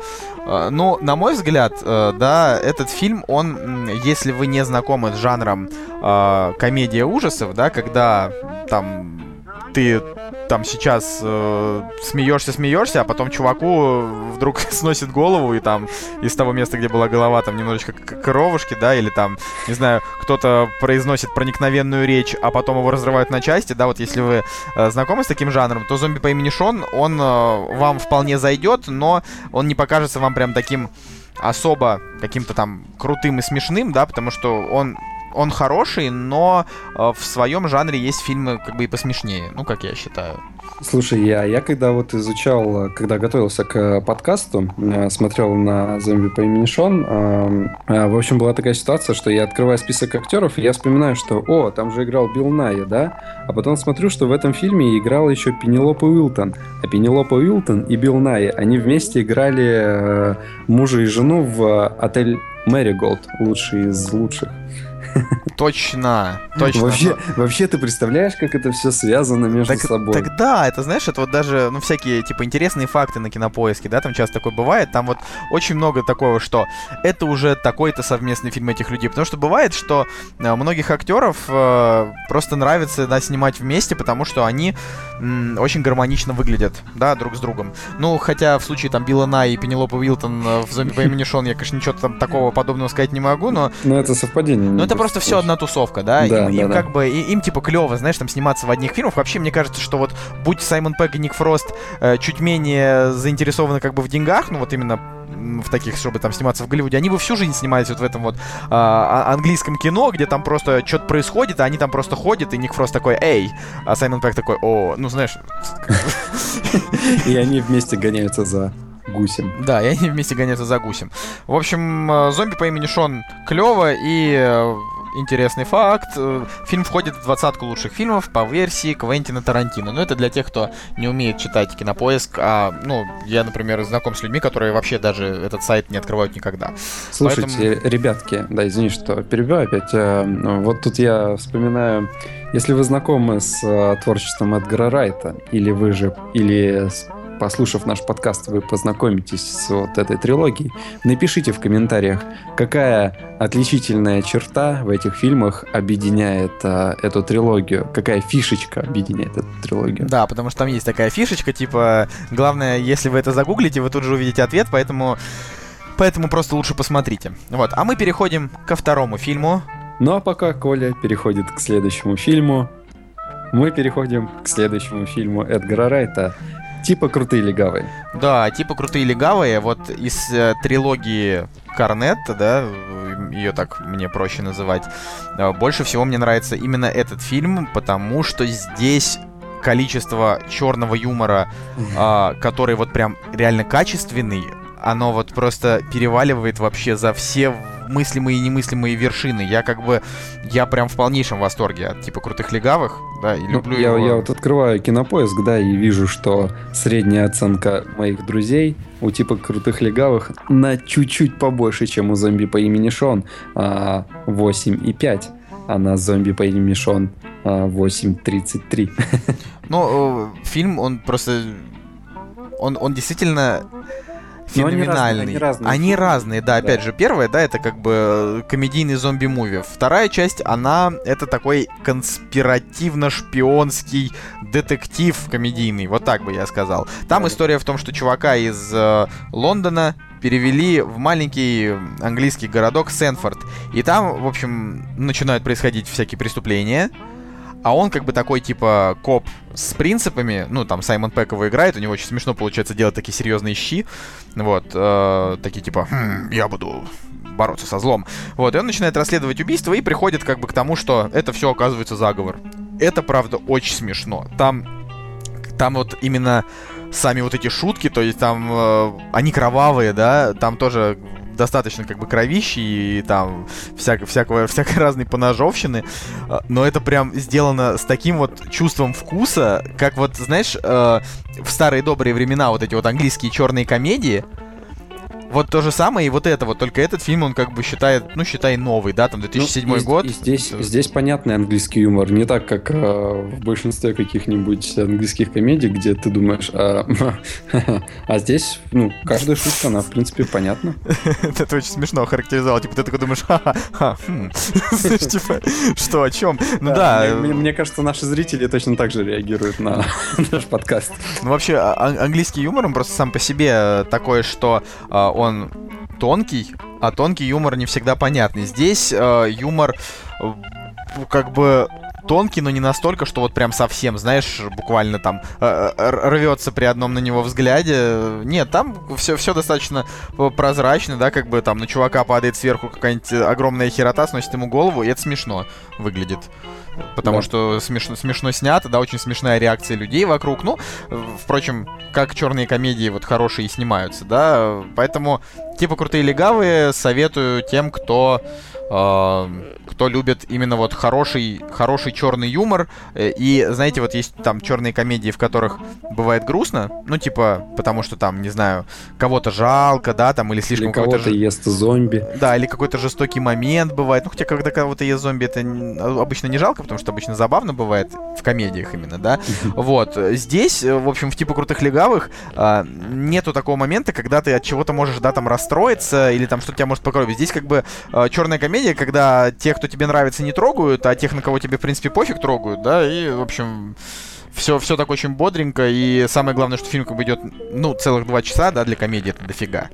А, ну, на мой взгляд, э, да, этот фильм, он, если вы не знакомы с жанром э, комедия ужасов, да, когда там ты там сейчас э, смеешься, смеешься, а потом чуваку вдруг сносит голову, и там из того места, где была голова, там немножечко кровушки, да, или там, не знаю, кто-то произносит проникновенную речь, а потом его разрывают на части, да, вот если вы э, знакомы с таким жанром, то зомби по имени Шон, он э, вам вполне зайдет, но он не покажется вам прям таким особо каким-то там крутым и смешным, да, потому что он он хороший, но э, в своем жанре есть фильмы как бы и посмешнее, ну, как я считаю. Слушай, я, я когда вот изучал, когда готовился к подкасту, э, смотрел на зомби по имени Шон, э, э, в общем, была такая ситуация, что я открываю список актеров, и я вспоминаю, что, о, там же играл Билл Найи, да? А потом смотрю, что в этом фильме играл еще Пенелопа Уилтон. А Пенелопа Уилтон и Билл Найи, они вместе играли э, мужа и жену в отель Мэриголд, лучший из лучших. Точно, точно. Вообще, вообще ты представляешь, как это все связано между так, собой? Так да, это знаешь, это вот даже, ну, всякие, типа, интересные факты на кинопоиске, да, там часто такое бывает, там вот очень много такого, что это уже такой-то совместный фильм этих людей, потому что бывает, что э, многих актеров э, просто нравится, да, снимать вместе, потому что они м, очень гармонично выглядят, да, друг с другом. Ну, хотя в случае там Билла Най и Пенелопа Уилтон э, в «Зомби по имени Шон» я, конечно, ничего там такого подобного сказать не могу, но... Ну, это совпадение. Ну, это просто все одна тусовка, да? да им, да, им да. как бы, и, им типа клево, знаешь, там сниматься в одних фильмах. Вообще, мне кажется, что вот будь Саймон Пегг и Ник Фрост э, чуть менее заинтересованы как бы в деньгах, ну вот именно в таких, чтобы там сниматься в Голливуде, они бы всю жизнь снимались вот в этом вот а английском кино, где там просто что-то происходит, а они там просто ходят, и Ник Фрост такой, эй, а Саймон Пэк такой, о, ну знаешь... И они вместе гоняются за гусем. Да, и они вместе гоняются за гусем. В общем, э, зомби по имени Шон клево, и э, интересный факт. Э, фильм входит в двадцатку лучших фильмов по версии Квентина Тарантино. Но это для тех, кто не умеет читать кинопоиск. А, ну, я, например, знаком с людьми, которые вообще даже этот сайт не открывают никогда. Слушайте, Поэтому... ребятки, да, извини, что перебиваю опять. Вот тут я вспоминаю, если вы знакомы с творчеством Эдгара Райта, или вы же, или послушав наш подкаст, вы познакомитесь с вот этой трилогией. Напишите в комментариях, какая отличительная черта в этих фильмах объединяет а, эту трилогию, какая фишечка объединяет эту трилогию. Да, потому что там есть такая фишечка, типа, главное, если вы это загуглите, вы тут же увидите ответ, поэтому, поэтому просто лучше посмотрите. Вот, а мы переходим ко второму фильму. Ну а пока Коля переходит к следующему фильму, мы переходим к следующему фильму Эдгара Райта Типа крутые легавые. Да, типа крутые легавые. Вот из э, трилогии Корнетта, да, ее так мне проще называть, э, больше всего мне нравится именно этот фильм, потому что здесь количество черного юмора, э, который вот прям реально качественный, оно вот просто переваливает вообще за все мыслимые и немыслимые вершины. Я как бы, я прям в полнейшем восторге от типа крутых легавых, да, и ну, люблю ну, я, его. Я вот открываю кинопоиск, да, и вижу, что средняя оценка моих друзей у типа крутых легавых на чуть-чуть побольше, чем у зомби по имени Шон, а, 8,5 а на зомби по имени Шон 8.33. А, ну, э, фильм, он просто... Он, он действительно феноменальный. Они разные, они разные, да, опять же, первая, да, это как бы комедийный зомби-муви. Вторая часть, она, это такой конспиративно-шпионский детектив комедийный, вот так бы я сказал. Там да. история в том, что чувака из э, Лондона перевели в маленький английский городок Сенфорд. И там, в общем, начинают происходить всякие преступления а он как бы такой, типа, коп с принципами, ну, там, Саймон Пэк его играет, у него очень смешно получается делать такие серьезные щи, вот, э, такие, типа, хм, я буду бороться со злом. Вот, и он начинает расследовать убийство и приходит как бы к тому, что это все оказывается заговор. Это, правда, очень смешно. Там, там вот именно сами вот эти шутки, то есть там э, они кровавые, да, там тоже достаточно как бы кровищи и там всяко, всякого, всякой разной поножовщины, а, но это прям сделано с таким вот чувством вкуса, как вот, знаешь, э, в старые добрые времена вот эти вот английские черные комедии, вот то же самое и вот это вот, только этот фильм он как бы считает, ну считай новый, да, там 2007 ну, и, год. И здесь, здесь понятный английский юмор, не так, как э, в большинстве каких-нибудь английских комедий, где ты думаешь, а, а здесь, ну, каждая шутка, она, в принципе, понятна. Это очень смешно характеризовал, типа ты такой думаешь, ха-ха, хм». типа, что, о чем? Ну да. Мне кажется, наши зрители точно так же реагируют на наш подкаст. Ну вообще, а, английский юмор, он просто сам по себе такой, что а, он тонкий, а тонкий юмор не всегда понятный. Здесь э, юмор э, как бы тонкий, но не настолько, что вот прям совсем, знаешь, буквально там э, э рвется при одном на него взгляде. Нет, там все, все достаточно прозрачно, да, как бы там на чувака падает сверху какая-нибудь огромная херота, сносит ему голову, и это смешно выглядит потому да. что смешно, смешно снято, да, очень смешная реакция людей вокруг. Ну, впрочем, как черные комедии вот хорошие снимаются, да, поэтому типа крутые легавые советую тем, кто кто любит именно вот хороший, хороший черный юмор. Э, и, знаете, вот есть там черные комедии, в которых бывает грустно, ну, типа, потому что там, не знаю, кого-то жалко, да, там, или слишком... Или кого-то ест зомби. Да, или какой-то жестокий момент бывает. Ну, хотя, когда кого-то ест зомби, это обычно не жалко, потому что обычно забавно бывает в комедиях именно, да. Вот. Здесь, э, в общем, в типа крутых легавых а, нету такого момента, когда ты от чего-то можешь, да, там расстроиться, или там что-то тебя может покоробить. Здесь как бы а, черная комедия, когда те, кто тебе нравится, не трогают, а тех, на кого тебе, в принципе, пофиг, трогают, да, и, в общем, все, все так очень бодренько, и самое главное, что фильм как бы идет, ну, целых два часа, да, для комедии это дофига.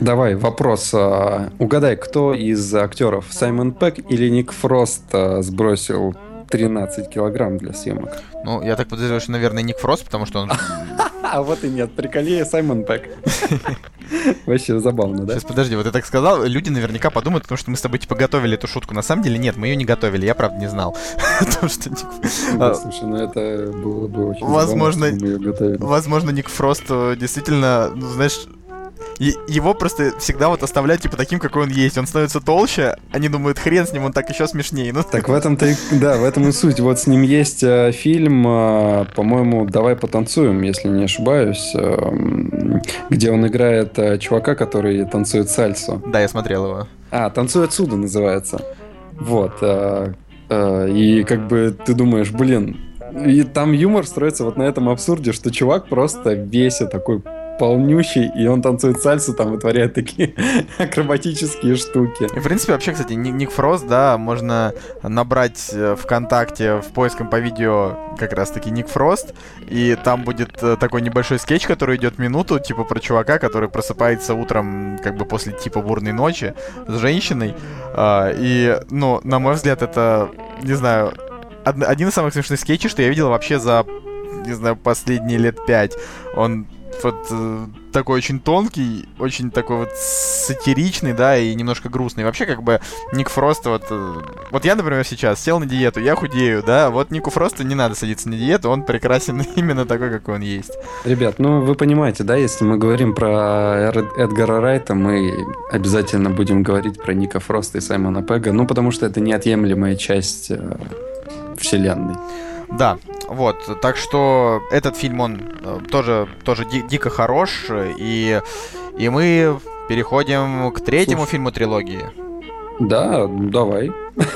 Давай, вопрос. А, угадай, кто из актеров, Саймон Пэк или Ник Фрост а, сбросил 13 килограмм для съемок? Ну, я так подозреваю, что, наверное, Ник Фрост, потому что он А вот и нет, приколее Саймон Пэк. Вообще забавно, да? Сейчас, подожди, вот я так сказал, люди наверняка подумают, потому что мы с тобой, типа, готовили эту шутку. На самом деле, нет, мы ее не готовили, я, правда, не знал. Потому что, Да, слушай, ну это было бы очень Возможно, возможно, Ник Фрост э, действительно, ну, знаешь, и- его просто всегда вот оставляют, типа, таким, какой он есть. Он становится толще, они думают, хрен с ним, он так еще смешнее. Ну, Так в этом-то и, да, в этом и суть. Вот с ним есть э, фильм, э, по-моему, «Давай потанцуем», если не ошибаюсь, э, где он играет э, чувака, который танцует сальсу. да, я смотрел его. А, «Танцуй отсюда» называется. Вот. э, э, И как бы ты думаешь, блин, и там юмор строится вот на этом абсурде, что чувак просто весь такой полнющий, и он танцует сальсу, там вытворяет такие акробатические штуки. И, в принципе, вообще, кстати, Ни- Ник Фрост, да, можно набрать э, ВКонтакте в поиском по видео как раз-таки Ник Фрост, и там будет э, такой небольшой скетч, который идет минуту, типа про чувака, который просыпается утром, как бы после типа бурной ночи с женщиной, А, и, ну, на мой взгляд, это, не знаю, од- один из самых смешных скетчей, что я видел вообще за, не знаю, последние лет пять. Он вот э, такой очень тонкий, очень такой вот сатиричный, да, и немножко грустный. Вообще, как бы, Ник Фрост, вот, э, вот я, например, сейчас сел на диету, я худею, да, вот Нику Фросту не надо садиться на диету, он прекрасен именно такой, какой он есть. Ребят, ну вы понимаете, да, если мы говорим про Эдгара Райта, мы обязательно будем говорить про Ника Фроста и Саймона Пега, ну потому что это неотъемлемая часть э, вселенной. Да, вот, так что этот фильм, он э, тоже, тоже ди- дико хорош, и, и мы переходим к третьему Слушай. фильму трилогии. Да, давай.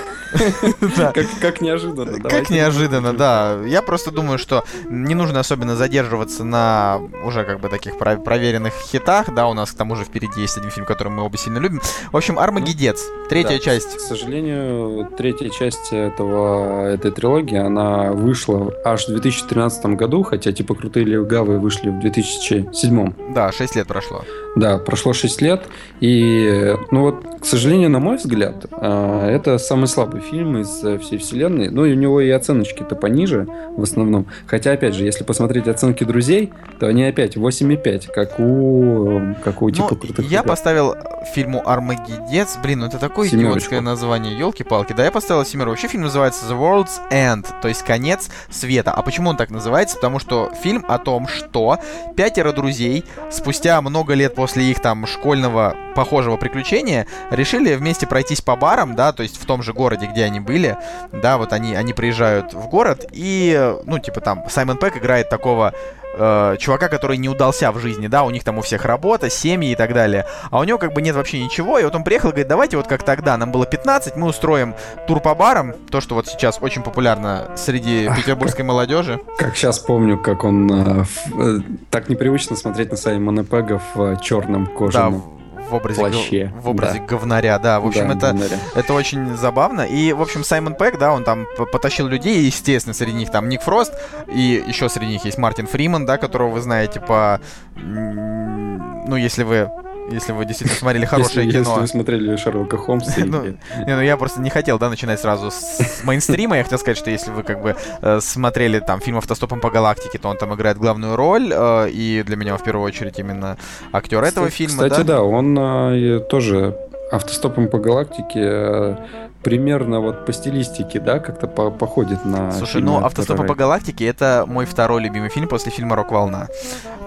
Да. Как, как неожиданно. Как давайте. неожиданно, да. Я просто думаю, что не нужно особенно задерживаться на уже как бы таких про- проверенных хитах. Да, у нас к тому же впереди есть один фильм, который мы оба сильно любим. В общем, Армагеддец, третья Да, часть. К сожалению, третья часть этого, этой трилогии, она вышла аж в 2013 году, хотя типа крутые легавые вышли в 2007. Да, 6 лет прошло. Да, прошло 6 лет, и, ну вот, к сожалению, на мой взгляд, а, это самый слабый фильм из э, всей вселенной. Ну и у него и оценочки-то пониже в основном. Хотя, опять же, если посмотреть оценки друзей, то они опять 8,5, как у, э, как у Ну, типа крутых я ребят. поставил фильму Армагеддец. Блин, ну это такое Семерочку. идиотское название, елки-палки. Да, я поставил семеру. Вообще фильм называется The World's End, то есть конец света. А почему он так называется? Потому что фильм о том, что пятеро друзей спустя много лет после их там школьного похожего приключения решили вместе пройтись по барам, да, то есть в том же городе, где они были, да, вот они, они приезжают в город и, ну, типа там Саймон Пэк играет такого э, чувака, который не удался в жизни, да, у них там у всех работа, семьи и так далее, а у него как бы нет вообще ничего, и вот он приехал и говорит, давайте вот как тогда, нам было 15, мы устроим тур по барам, то, что вот сейчас очень популярно среди петербургской молодежи. Как сейчас помню, как он э, э, так непривычно смотреть на Саймона Пега в черном Да, кожаном. в в образе, плаще, в образе да. говнаря, да, в общем, Да, это, говнаря. Это очень забавно. И, в общем, Саймон Пэк, да, он там потащил людей, и, естественно, среди них там Ник Фрост, и еще среди них есть Мартин Фриман, да, которого вы знаете по... Ну, если вы... Если вы действительно смотрели хорошее если, кино. Если вы смотрели Шерлока Холмса. Ну, Не, ну я просто не хотел, да, начинать сразу с мейнстрима. Я хотел сказать, что если вы как бы э, смотрели там фильм «Автостопом по галактике», то он там играет главную роль, э, и для меня в первую очередь именно актер этого Кстати- фильма, Кстати, да, он а, и тоже автостопом по галактике э, примерно вот по стилистике, да, как-то по- походит на. Слушай, ну Эдгара «Автостопы по галактике» — это мой второй любимый фильм после фильма «Рок-волна».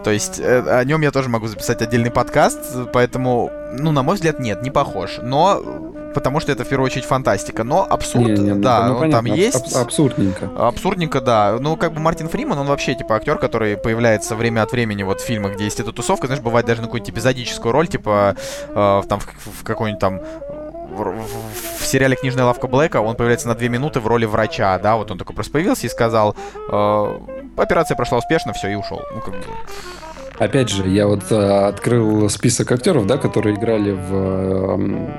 То есть э, о нем я тоже могу записать отдельный подкаст, поэтому, ну, на мой взгляд, нет, не похож. Но, потому что это в первую очередь фантастика, но абсурд, Не, не, ну, да, ну, он там понятно, аб- есть. аб- абсурдненько. Абсурдненько, да. Ну, как бы Мартин Фриман, он вообще, типа, актер, который появляется время от времени вот в фильмах, где есть эта тусовка, знаешь, бывает даже на какую-нибудь эпизодическую роль, типа, э, там, в, в какой-нибудь там в- в сериале «Книжная лавка Блэка» он появляется на две минуты в роли врача, да, вот он такой просто появился и сказал, э, операция прошла успешно, все, и ушел. Ну, как бы... Опять же, я вот а, открыл список актеров, да, которые играли в, эм,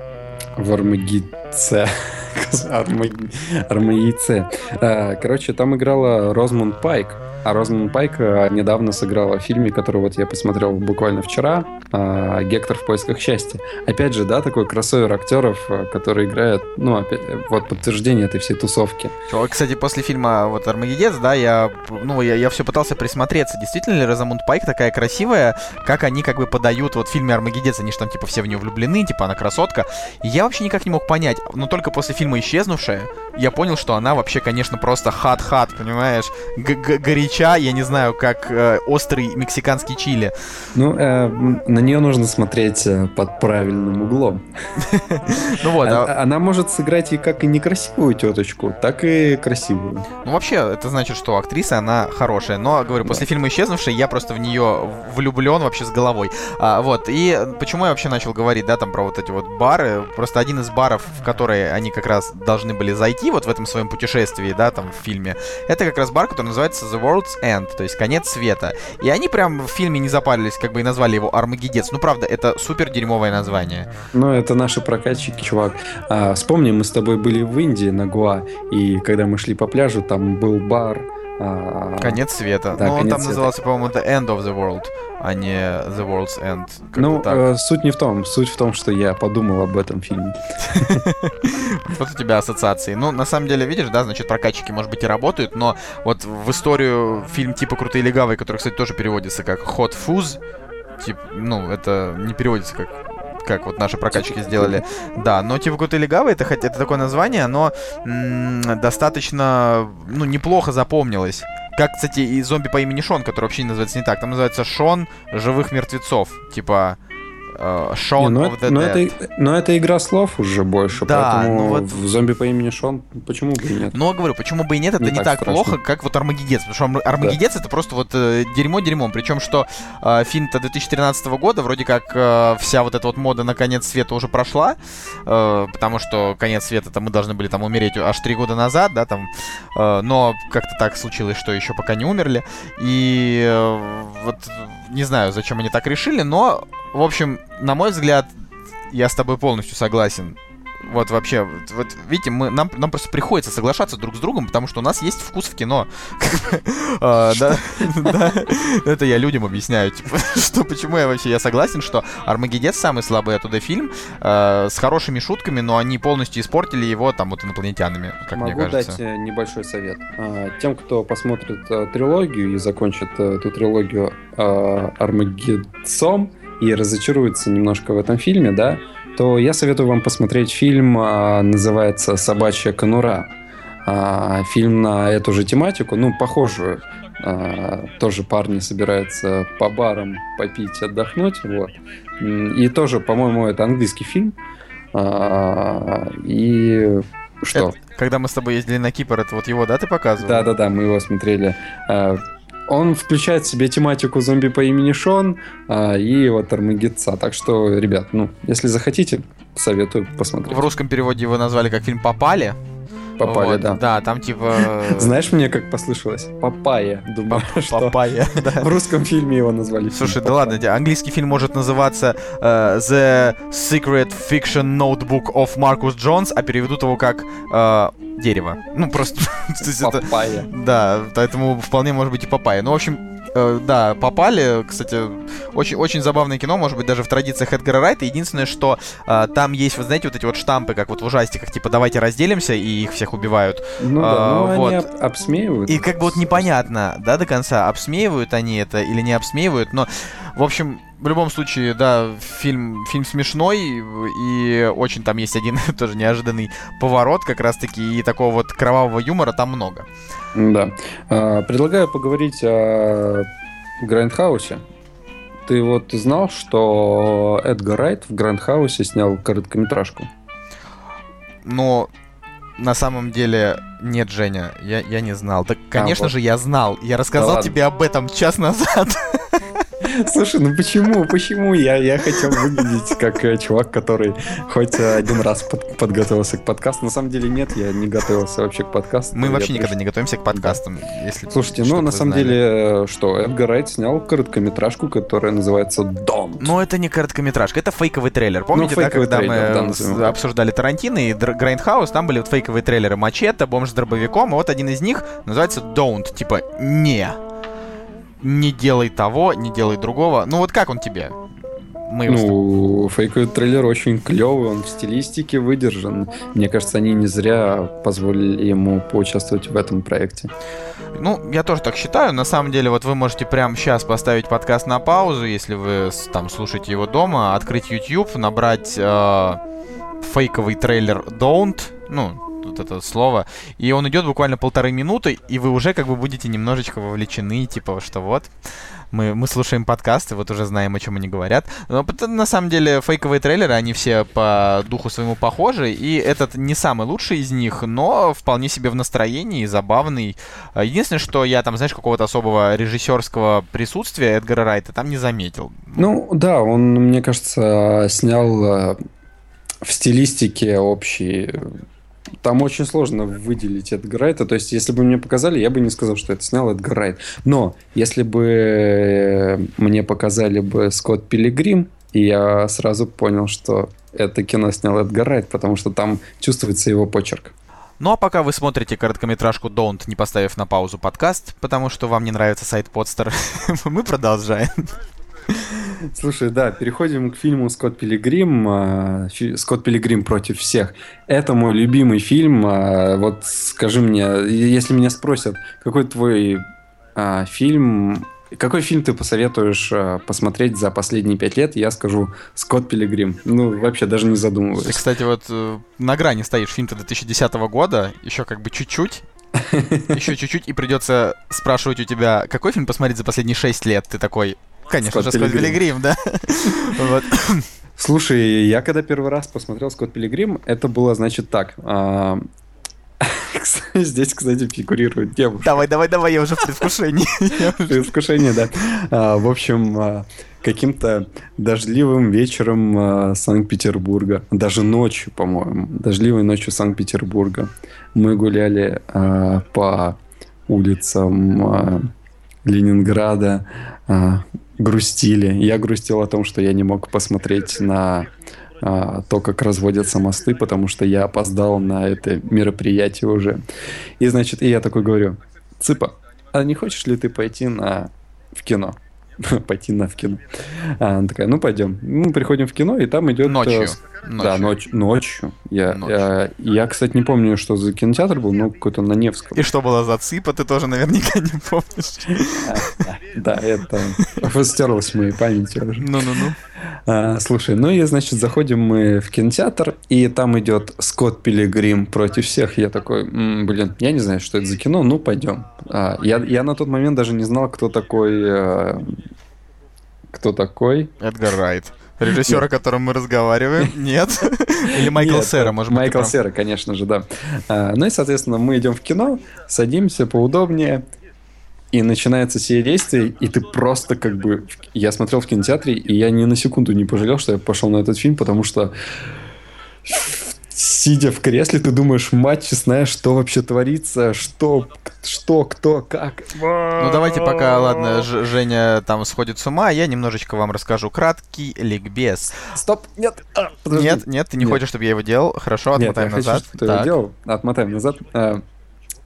в Армагедце. Арма- Армагедце. А, Короче, там играла Розмунд Пайк. А Розман Пайк э, недавно сыграла в фильме, который вот я посмотрел буквально вчера, э, «Гектор в поисках счастья». Опять же, да, такой кроссовер актеров, э, который играет, ну, опять, вот подтверждение этой всей тусовки. Кстати, после фильма вот «Армагеддец», да, я, ну, я, я все пытался присмотреться, действительно ли Розамунд Пайк такая красивая, как они как бы подают вот в фильме «Армагеддец», они же там типа все в нее влюблены, типа она красотка. И я вообще никак не мог понять, но только после фильма «Исчезнувшая» я понял, что она вообще, конечно, просто хат-хат, понимаешь, Г горяча, я не знаю, как э, острый мексиканский чили. Ну, э, на нее нужно смотреть э, под правильным углом. Ну вот. А, она может сыграть и как и некрасивую теточку, так и красивую. Ну вообще, это значит, что актриса, она хорошая. Но, говорю, после фильма «Исчезнувший» я просто в нее влюблен вообще с головой. А, вот, и почему я вообще начал говорить, да, там про вот эти вот бары. Просто один из баров, в которые они как раз должны были зайти вот в этом своем путешествии, да, там в фильме, это как раз бар, который называется The World's End, то есть конец света. И они прям в фильме не запарились, как бы и назвали его Армагеддец. Ну, правда, это супер дерьмовое название. Ну, это наши прокатчики, чувак. А, вспомни, мы с тобой были в Индии на Гуа, и когда мы шли по пляжу, там был бар, а, конец света. Да, Но он там света. назывался, по-моему, The End of the World, а не The World's End. Ну, э, суть не в том. Суть в том, что я подумал об этом фильме. Вот у тебя ассоциации. Ну, на самом деле, видишь, да, значит, прокатчики, может быть, и работают, но вот в историю фильм типа «Крутые легавые», который, кстати, тоже переводится как «Hot Fuzz», типа, ну, это не переводится как как вот наши прокачки сделали. Да, но типа Гуты Легавы, это, хоть это такое название, оно м- достаточно, ну, неплохо запомнилось. Как, кстати, и зомби по имени Шон, который вообще называется не так. Там называется Шон живых мертвецов. Типа, Шон не, ну, of the но Dead. Это, но это игра слов уже больше, да, поэтому ну вот... в зомби по имени Шон, почему бы и нет? Ну, я говорю, почему бы и нет, это не, не так, так плохо, как вот Армагеддец, потому что Армагеддец да. это просто вот э, дерьмо дерьмом, причем что э, фильм-то 2013 года, вроде как э, вся вот эта вот мода на конец света уже прошла, э, потому что конец света-то мы должны были там умереть аж три года назад, да, там, э, но как-то так случилось, что еще пока не умерли, и э, вот не знаю, зачем они так решили, но, в общем, на мой взгляд, я с тобой полностью согласен. Вот вообще, вот, вот видите, мы, нам, нам просто приходится соглашаться друг с другом, потому что у нас есть вкус в кино. А, это я людям объясняю, типа, что почему я вообще я согласен, что Армагеддец самый слабый оттуда фильм а, с хорошими шутками, но они полностью испортили его там вот инопланетянами, как мне кажется. Могу дать э, небольшой совет. А, тем, кто посмотрит э, трилогию и закончит э, эту трилогию Армагеддцом и разочаруется немножко в этом фильме, да, то я советую вам посмотреть фильм, а, называется «Собачья конура». А, фильм на эту же тематику, ну, похожую. А, тоже парни собираются по барам попить, отдохнуть, вот. И тоже, по-моему, это английский фильм. И что? Это, когда мы с тобой ездили на Кипр, это вот его, да, ты показывал? Да-да-да, мы его смотрели. Он включает в себе тематику зомби по имени Шон а, и вот Армагедца. Так что, ребят, ну, если захотите, советую посмотреть. В русском переводе его назвали как фильм «Попали». Попали, вот, да. Да, там типа... Знаешь, мне как послышалось? Папая. Думаю, что Папая, В русском фильме его назвали. Слушай, да ладно, английский фильм может называться uh, The Secret Fiction Notebook of Marcus Jones, а переведут его как uh, дерево. Ну, просто... Папайя. Да, поэтому вполне может быть и папайя. Ну, в общем, Э, да, попали. Кстати, очень, очень забавное кино, может быть, даже в традициях Эдгара Райта. Единственное, что э, там есть, вы знаете, вот эти вот штампы, как вот в ужастиках, типа «давайте разделимся», и их всех убивают. Ну да, а, вот. они об обсмеивают. И как бы вот непонятно, да, до конца, обсмеивают они это или не обсмеивают, но, в общем, в любом случае, да, фильм, фильм смешной, и очень там есть один тоже неожиданный поворот, как раз-таки, и такого вот кровавого юмора там много. Да. А, предлагаю поговорить о Грандхаусе. Ты вот знал, что Эдгар Райт в Грандхаусе снял короткометражку? Но на самом деле нет, Женя, я, я не знал. Так, конечно а, вот. же, я знал. Я рассказал да тебе об этом час назад. Слушай, ну почему? Почему? Я, я хотел выглядеть как э, чувак, который хоть один раз под, подготовился к подкасту. На самом деле нет, я не готовился вообще к подкасту. Мы вообще никогда не готовимся к подкастам. Если Слушайте, ну на самом знали. деле, э, что, Эдгар Райт снял короткометражку, которая называется Don't. Ну это не короткометражка, это фейковый трейлер. Помните, ну, фейковый да, когда трейлер, мы да, обсуждали Тарантино и Грайндхаус, там были вот фейковые трейлеры Мачете, Бомж с дробовиком, и вот один из них называется Don't, типа не. Не делай того, не делай другого. Ну вот как он тебе? Мы ну, фейковый трейлер очень клевый, он в стилистике выдержан. Мне кажется, они не зря позволили ему поучаствовать в этом проекте. Ну, я тоже так считаю. На самом деле, вот вы можете прямо сейчас поставить подкаст на паузу, если вы там слушаете его дома, открыть YouTube, набрать э, фейковый трейлер Don't, ну, вот это слово, и он идет буквально полторы минуты, и вы уже как бы будете немножечко вовлечены, типа, что вот, мы, мы слушаем подкасты, вот уже знаем, о чем они говорят. Но на самом деле фейковые трейлеры, они все по духу своему похожи, и этот не самый лучший из них, но вполне себе в настроении, забавный. Единственное, что я там, знаешь, какого-то особого режиссерского присутствия Эдгара Райта там не заметил. Ну, да, он, мне кажется, снял э, в стилистике общий там очень сложно выделить Эдгар Райта. То есть, если бы мне показали, я бы не сказал, что это снял Эдгар Райт. Но, если бы э, мне показали бы Скотт Пилигрим, и я сразу понял, что это кино снял Эдгар Райт, потому что там чувствуется его почерк. Ну а пока вы смотрите короткометражку Don't, не поставив на паузу подкаст, потому что вам не нравится сайт Подстер, мы продолжаем. Слушай, да, переходим к фильму «Скотт Пилигрим». А, «Скотт Пилигрим против всех». Это мой любимый фильм. А, вот скажи мне, если меня спросят, какой твой а, фильм какой фильм ты посоветуешь э, посмотреть за последние пять лет? Я скажу «Скотт Пилигрим». Ну, вообще даже не задумываюсь. Ты, кстати, вот э, на грани стоишь фильм-то 2010 года, еще как бы чуть-чуть, еще чуть-чуть, и придется спрашивать у тебя, какой фильм посмотреть за последние шесть лет? Ты такой, Конечно Скотт же, Скотт Пилигрим, да. Слушай, я когда первый раз посмотрел Скотт Пилигрим, это было, значит, так. А, здесь, кстати, фигурирует девушка. Давай, давай, давай, я уже в предвкушении. Предвкушение, да. А, в общем, а, каким-то дождливым вечером Санкт-Петербурга, даже ночью, по-моему, дождливой ночью Санкт-Петербурга, мы гуляли по улицам Ленинграда, грустили. Я грустил о том, что я не мог посмотреть на а, то, как разводятся мосты, потому что я опоздал на это мероприятие уже. И, значит, и я такой говорю, Цыпа, а не хочешь ли ты пойти на в кино? пойти на в кино. А, она такая, ну пойдем. Мы приходим в кино, и там идет... Ночью. Э, ночью. Да, ночь, ночью. Я, ночью. Я, я, кстати, не помню, что за кинотеатр был, но какой-то на Невском. И что было за цыпа, ты тоже наверняка не помнишь. Да, это стерлось в моей памяти уже. Ну-ну-ну. А, слушай, ну и, значит, заходим мы в кинотеатр, и там идет Скотт Пилигрим против всех. Я такой, блин, я не знаю, что это за кино, ну пойдем. А, я, я на тот момент даже не знал, кто такой... Э, кто такой? Эдгар Райт. Режиссер, о котором мы разговариваем? Нет? Или Майкл Сера, может быть? Майкл Сера, конечно же, да. А, ну и, соответственно, мы идем в кино, садимся поудобнее, и начинается сие действие, и ты просто как бы... Я смотрел в кинотеатре, и я ни на секунду не пожалел, что я пошел на этот фильм, потому что сидя в кресле, ты думаешь, мать честная, что вообще творится, что, что, кто, как. Ну давайте пока, ладно, Ж Женя там сходит с ума, я немножечко вам расскажу краткий ликбез. Стоп, нет. А, нет, нет, ты не нет. хочешь, чтобы я его делал? Хорошо, отмотаем нет, я назад. Хочу, чтобы ты его делал. Отмотаем назад.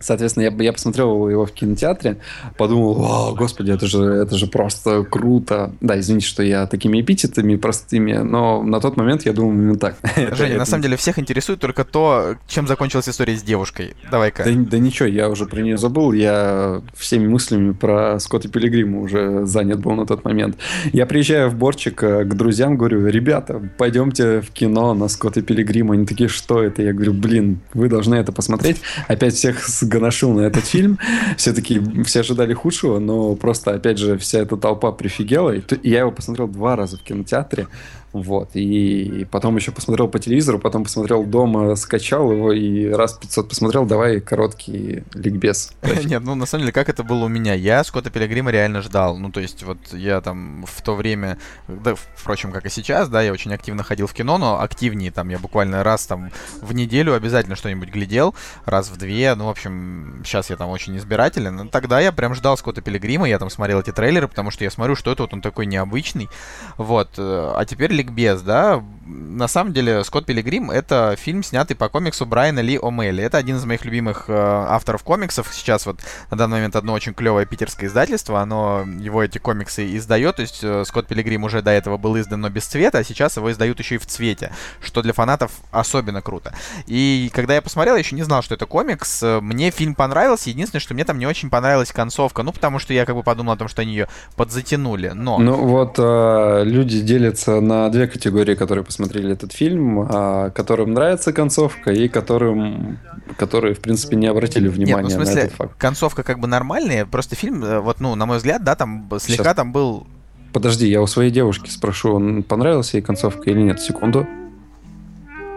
Соответственно, я, я посмотрел его в кинотеатре, подумал, вау, господи, это же, это же просто круто. Да, извините, что я такими эпитетами простыми, но на тот момент я думал именно так. Женя, на самом деле всех интересует только то, чем закончилась история с девушкой. Давай-ка. Да, да ничего, я уже про нее забыл, я всеми мыслями про Скотта Пилигрима уже занят был на тот момент. Я приезжаю в Борчик э, к друзьям, говорю, ребята, пойдемте в кино на Скотта Пилигрима. Они такие, что это? Я говорю, блин, вы должны это посмотреть. Опять всех гоношил на этот фильм. Все таки все ожидали худшего, но просто, опять же, вся эта толпа прифигела. И я его посмотрел два раза в кинотеатре. Вот. И потом еще посмотрел по телевизору, потом посмотрел дома, скачал его и раз 500 посмотрел, давай короткий ликбез. Нет, ну на самом деле, как это было у меня? Я Скотта Пилигрима реально ждал. Ну, то есть, вот я там в то время, да, впрочем, как и сейчас, да, я очень активно ходил в кино, но активнее там я буквально раз там в неделю обязательно что-нибудь глядел, раз в две. Ну, в общем, сейчас я там очень избирателен. Но тогда я прям ждал Скотта Пилигрима, я там смотрел эти трейлеры, потому что я смотрю, что это вот он такой необычный. Вот. Э, а теперь ликбез, да, на самом деле Скотт Пилигрим — это фильм, снятый по комиксу Брайана Ли О'Мелли. Это один из моих любимых э, авторов комиксов. Сейчас вот на данный момент одно очень клевое питерское издательство, оно его эти комиксы издает. То есть э, Скотт Пилигрим уже до этого был издан, но без цвета, а сейчас его издают еще и в цвете, что для фанатов особенно круто. И когда я посмотрел, я еще не знал, что это комикс. Мне фильм понравился. Единственное, что мне там не очень понравилась концовка. Ну, потому что я как бы подумал о том, что они ее подзатянули. Но... Ну, вот э, люди делятся на две категории, которые посмотрели этот фильм, а, которым нравится концовка и которым, которые, в принципе, не обратили внимания Нет, ну, в смысле, на этот факт. Концовка как бы нормальная, просто фильм, э, вот, ну, на мой взгляд, да, там слегка Сейчас. там был... Подожди, я у своей девушки спрошу, он понравилась ей концовка или нет? Секунду.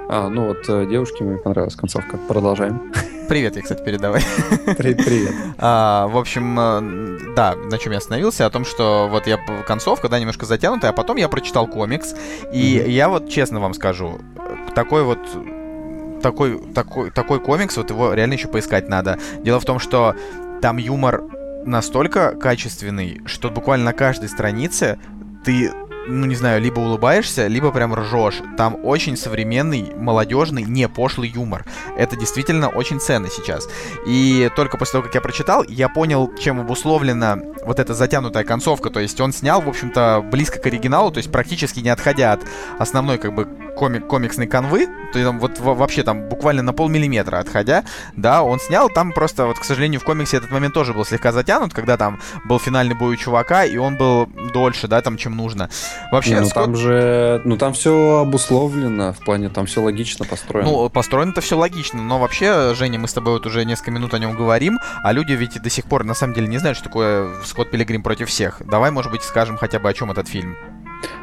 А, ну вот э, девушке мне понравилась концовка. Продолжаем. Привет, я, кстати, передавай. Привет, привет. А, в общем, э, да, на чем я остановился, о том, что вот я концовка, да, немножко затянутая, а потом я прочитал комикс, и mm-hmm. я вот честно вам скажу, такой вот такой, такой, такой комикс, вот его реально еще поискать надо. Дело в том, что там юмор настолько качественный, что буквально на каждой странице ты ну не знаю, либо улыбаешься, либо прям ржешь. Там очень современный, молодежный, не пошлый юмор. Это действительно очень ценно сейчас. И только после того, как я прочитал, я понял, чем обусловлена вот эта затянутая концовка. То есть он снял, в общем-то, близко к оригиналу, то есть практически не отходя от основной как бы комик, комиксной канвы, то есть там вот вообще там буквально на полмиллиметра отходя, да, он снял, там просто вот, к сожалению, в комиксе этот момент тоже был слегка затянут, когда там был финальный бой у чувака, и он был дольше, да, там, чем нужно. Вообще, ну, Скотт... там же, ну там все обусловлено, в плане там все логично построено. Ну, построено это все логично, но вообще, Женя, мы с тобой вот уже несколько минут о нем говорим, а люди ведь до сих пор на самом деле не знают, что такое Скотт Пилигрим против всех. Давай, может быть, скажем хотя бы о чем этот фильм.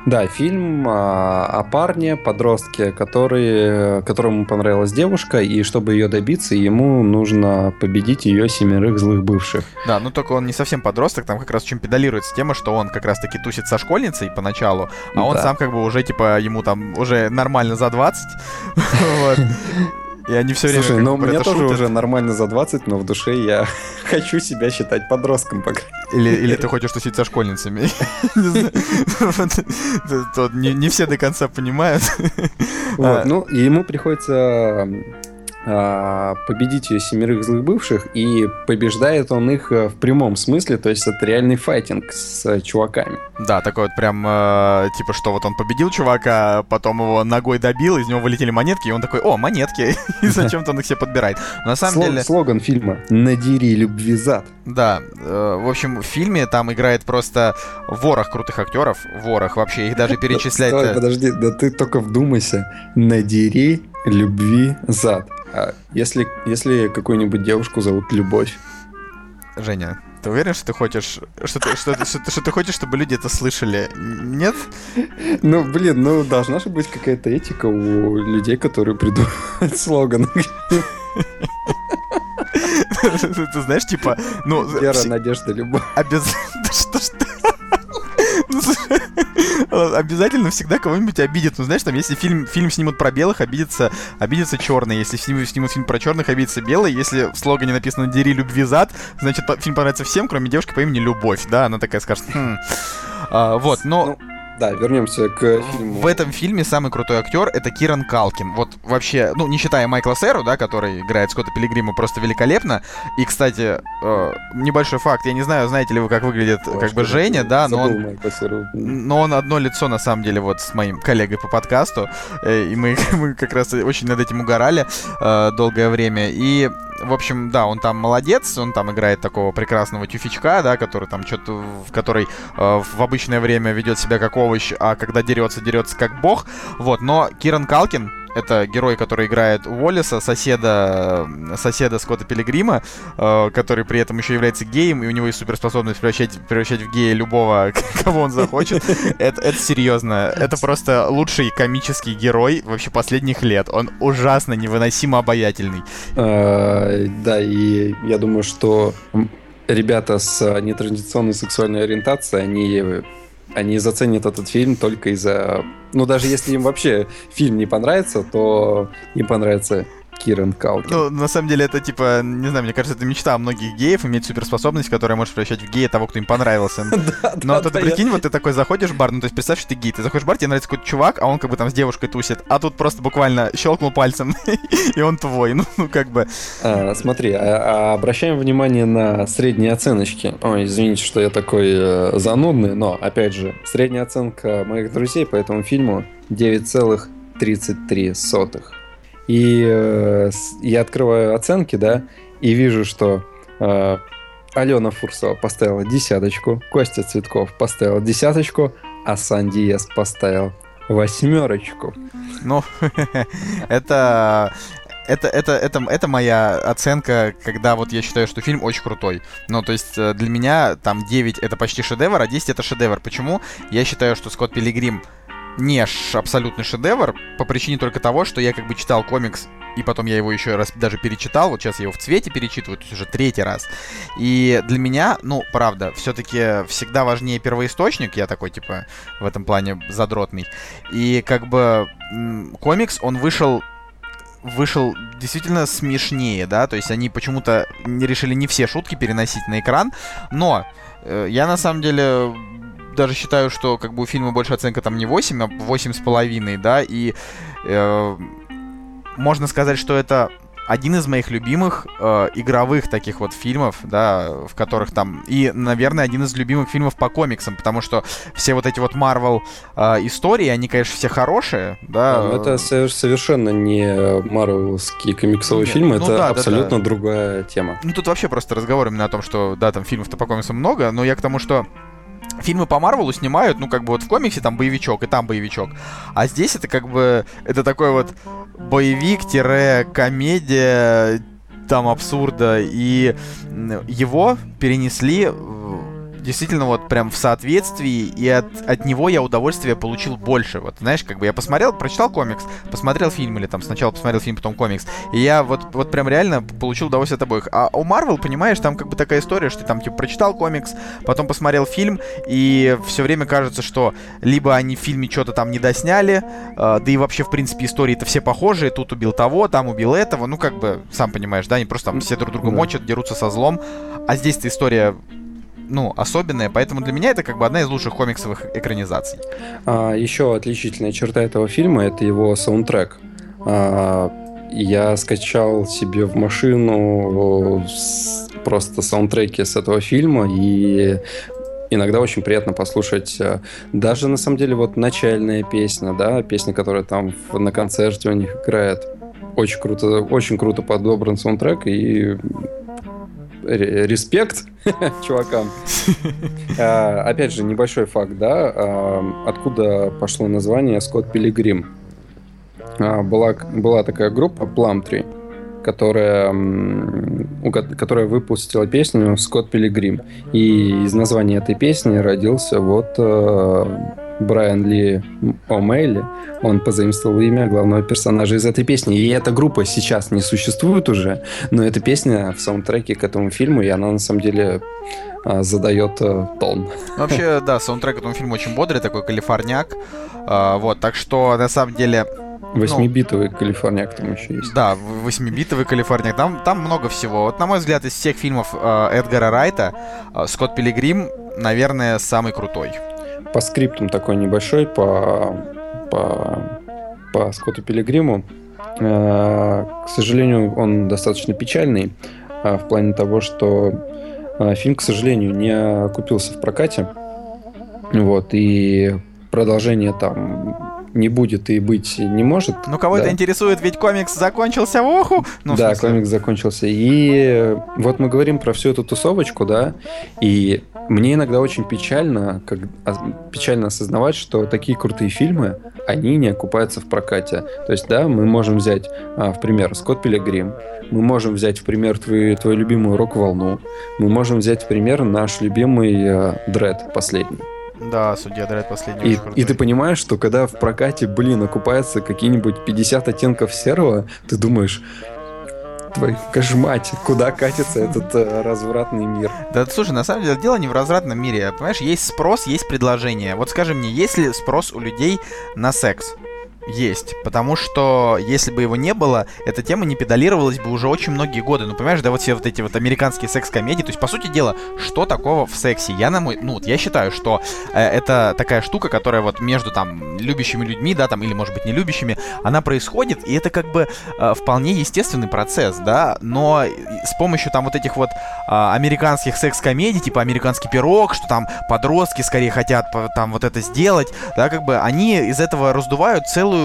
Да, фильм а, о парне, подростке, который, которому понравилась девушка, и чтобы ее добиться, ему нужно победить ее семерых злых бывших. Да, ну только он не совсем подросток, там как раз очень педалируется тема, что он как раз-таки тусит со школьницей поначалу, а он да. сам как бы уже, типа, ему там уже нормально за 20. И они все время Слушай, ну мне тоже шутят. уже нормально за 20, но в душе я хочу себя считать подростком. Пока. Или, или ты хочешь тусить со школьницами. Не все до конца понимают. А. Ну, ему приходится а, победить ее семерых злых бывших, и побеждает он их э, в прямом смысле, то есть это реальный файтинг с чуваками. Да, такой вот прям, э, типа, что вот он победил чувака, потом его ногой добил, из него вылетели монетки, и он такой, о, монетки, и зачем-то он их себе подбирает. На самом Слог, деле... Слоган фильма «Надери любви зад». Да, э, в общем, в фильме там играет просто ворох крутых актеров, ворох вообще, их даже перечислять... Подожди, да ты только вдумайся, «Надери любви зад». А если, если какую-нибудь девушку зовут Любовь? Женя, ты уверен, что ты хочешь, что ты, что, что, что ты хочешь, чтобы люди это слышали? Нет? Ну, блин, ну должна же быть какая-то этика у людей, которые придумывают слоган. Ты знаешь, типа, ну... Вера, надежда, любовь. Обязательно... Что ж. Обязательно всегда кого-нибудь обидит. Ну, знаешь, там, если фильм, фильм снимут про белых, обидится, обидится черный. Если снимут, снимут фильм про черных, обидится белый. Если в слогане написано «Дери любви зад», значит, фильм понравится всем, кроме девушки по имени Любовь, да? Она такая скажет, хм. А, вот, но... Ну, да, вернемся к фильму. В этом фильме самый крутой актер это Киран Калкин. Вот вообще, ну, не считая Майкла Сэру, да, который играет Скотта Пилигрима просто великолепно. И, кстати, э, небольшой факт, я не знаю, знаете ли вы, как выглядит О, как бы Женя, да, но он, но он одно лицо, на самом деле, вот с моим коллегой по подкасту. Э, и мы, мы как раз очень над этим угорали э, долгое время. И в общем, да, он там молодец, он там играет такого прекрасного тюфичка, да, который там что-то, в который э, в обычное время ведет себя как овощ, а когда дерется, дерется как бог. Вот, но Киран Калкин, это герой, который играет Уоллиса, соседа, соседа Скотта Пилигрима, э, который при этом еще является геем, и у него есть суперспособность превращать, превращать в гея любого, кого он захочет. Это, это серьезно. Это просто лучший комический герой вообще последних лет. Он ужасно невыносимо обаятельный. А, да, и я думаю, что ребята с нетрадиционной сексуальной ориентацией, они они заценят этот фильм только из-за... Ну, даже если им вообще фильм не понравится, то им понравится Киран Калкин. Ну, на самом деле, это типа, не знаю, мне кажется, это мечта многих геев иметь суперспособность, которая может превращать в гея того, кто им понравился. Но тут прикинь, вот ты такой заходишь в бар, ну то есть представь, что ты гей, ты заходишь в бар, тебе нравится какой-то чувак, а он как бы там с девушкой тусит, а тут просто буквально щелкнул пальцем, и он твой, ну, ну как бы. А, смотри, а, а обращаем внимание на средние оценочки. Ой, извините, что я такой э, занудный, но, опять же, средняя оценка моих друзей по этому фильму 9,33 и э, я открываю оценки, да, и вижу, что э, Алена Фурсова поставила десяточку, Костя Цветков поставил десяточку, а Санди Ес поставил восьмерочку. Ну, это это, это, это, это моя оценка, когда вот я считаю, что фильм очень крутой. Ну, то есть э, для меня там 9 это почти шедевр, а 10 это шедевр. Почему? Я считаю, что Скотт Пилигрим не абсолютный шедевр по причине только того, что я как бы читал комикс и потом я его еще раз даже перечитал, вот сейчас я его в цвете перечитываю, то есть уже третий раз. И для меня, ну, правда, все-таки всегда важнее первоисточник, я такой, типа, в этом плане задротный. И как бы комикс, он вышел вышел действительно смешнее, да, то есть они почему-то не решили не все шутки переносить на экран, но э, я на самом деле даже считаю, что как бы у фильма больше оценка там не 8, а 8,5, да, и э, можно сказать, что это один из моих любимых э, игровых таких вот фильмов, да, в которых там... И, наверное, один из любимых фильмов по комиксам, потому что все вот эти вот Marvel э, истории, они, конечно, все хорошие, да. это совершенно не марвелские комиксовые Нет, фильмы, ну, это да, абсолютно да, да. другая тема. Ну, тут вообще просто разговор именно о том, что, да, там фильмов-то по комиксам много, но я к тому, что фильмы по Марвелу снимают, ну, как бы вот в комиксе там боевичок, и там боевичок. А здесь это как бы, это такой вот боевик-комедия, там абсурда. И его перенесли действительно вот прям в соответствии, и от, от него я удовольствие получил больше. Вот, знаешь, как бы я посмотрел, прочитал комикс, посмотрел фильм, или там сначала посмотрел фильм, потом комикс, и я вот, вот прям реально получил удовольствие от обоих. А у Марвел, понимаешь, там как бы такая история, что ты там типа прочитал комикс, потом посмотрел фильм, и все время кажется, что либо они в фильме что-то там не досняли, э, да и вообще, в принципе, истории-то все похожие, тут убил того, там убил этого, ну как бы, сам понимаешь, да, они просто там все друг друга мочат, дерутся со злом, а здесь-то история ну, особенная, поэтому для меня это как бы одна из лучших комиксовых экранизаций. А, еще отличительная черта этого фильма — это его саундтрек. А, я скачал себе в машину просто саундтреки с этого фильма, и иногда очень приятно послушать э, даже на самом деле вот начальная песня, да, песня, которая там на концерте у них играет. Очень круто, очень круто подобран саундтрек, и респект чувакам. А, опять же, небольшой факт, да, а, откуда пошло название Скотт Пилигрим. А, была, была такая группа Plumtree, которая, которая выпустила песню «Скотт Пилигрим». И из названия этой песни родился вот Брайан Ли О'Мейли, он позаимствовал имя главного персонажа из этой песни. И эта группа сейчас не существует уже, но эта песня в саундтреке к этому фильму, и она на самом деле а, задает а, тон. Вообще, да, саундтрек этому фильму очень бодрый, такой калифорняк. А, вот, так что на самом деле Восьмибитовый ну, калифорняк там еще есть. Да, восьмибитовый калифорняк. Там, там много всего. Вот, на мой взгляд, из всех фильмов э, Эдгара Райта э, Скотт Пилигрим, наверное, самый крутой по скриптам такой небольшой, по, по, по Скотту Пилигриму. Э, к сожалению, он достаточно печальный э, в плане того, что э, фильм, к сожалению, не окупился в прокате. Вот, и продолжение там не будет и быть не может. Ну, кого да. это интересует, ведь комикс закончился в уху. Ну, да, комикс закончился. И вот мы говорим про всю эту тусовочку, да, и мне иногда очень печально, как, печально осознавать, что такие крутые фильмы, они не окупаются в прокате. То есть, да, мы можем взять а, в пример Скотт Пилигрим, мы можем взять в пример твою, твою любимую рок-волну, мы можем взять в пример наш любимый а, Дред последний. Да, судья Дред последний. И, и ты понимаешь, что когда в прокате, блин, окупается какие-нибудь 50 оттенков серого, ты думаешь, твою кошмать, куда катится этот э, развратный мир. Да, слушай, на самом деле дело не в развратном мире. Понимаешь, есть спрос, есть предложение. Вот скажи мне, есть ли спрос у людей на секс? Есть. Потому что если бы его не было, эта тема не педалировалась бы уже очень многие годы. Ну, понимаешь, да, вот все вот эти вот американские секс-комедии. То есть, по сути дела, что такого в сексе? Я на мой, ну, вот я считаю, что э, это такая штука, которая вот между там любящими людьми, да, там, или, может быть, не любящими, она происходит, и это как бы э, вполне естественный процесс, да, но с помощью там вот этих вот э, американских секс-комедий, типа «Американский пирог», что там подростки скорее хотят там вот это сделать, да, как бы они из этого раздувают целую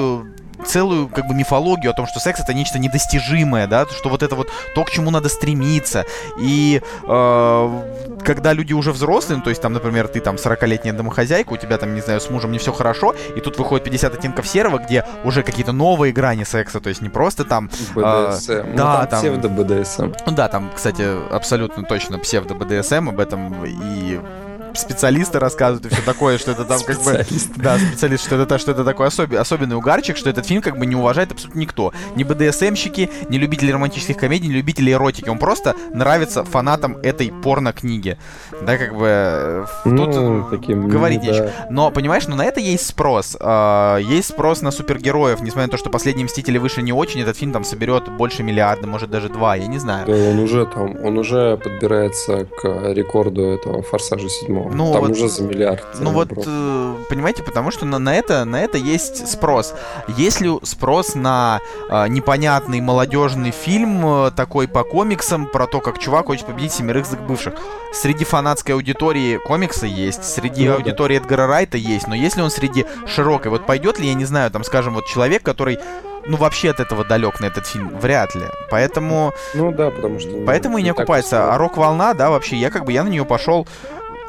целую как бы мифологию о том, что секс это нечто недостижимое, да, что вот это вот то, к чему надо стремиться. И э, когда люди уже взрослые, ну, то есть там, например, ты там 40-летняя домохозяйка, у тебя там, не знаю, с мужем не все хорошо, и тут выходит 50 оттенков серого, где уже какие-то новые грани секса, то есть не просто там... БДСМ. Э, ну, да, там... Псевдо-БДСМ. Ну да, там, кстати, абсолютно точно псевдо-БДСМ, об этом и специалисты рассказывают и все такое, что это там как бы... Да, специалист, что это, что это такой особенный, особенный угарчик, что этот фильм как бы не уважает абсолютно никто. Ни БДСМщики, ни любители романтических комедий, ни любители эротики. Он просто нравится фанатам этой порно-книги. Да, как бы... Э, ну, тут таким, говорить ну, нечего. Да. Но, понимаешь, ну на это есть спрос. А, есть спрос на супергероев, несмотря на то, что «Последние Мстители» вышли не очень, этот фильм там соберет больше миллиарда, может даже два, я не знаю. Да, он уже там, он уже подбирается к рекорду этого «Форсажа 7». Ну, Там вот, уже за миллиард. Ну вот, э, понимаете, потому что на, на, это, на это есть спрос. Есть ли спрос на э, непонятный молодежный фильм э, такой по комиксам про то, как чувак хочет победить семерых бывших? Среди фанатской аудитории комикса есть, среди ну, аудитории да. Эдгара Райта есть, но если он среди широкой, вот пойдет ли, я не знаю, там, скажем, вот человек, который ну, вообще от этого далек на этот фильм, вряд ли. Поэтому... Ну да, потому что... Поэтому и не окупается. А рок-волна, да, вообще, я как бы, я на нее пошел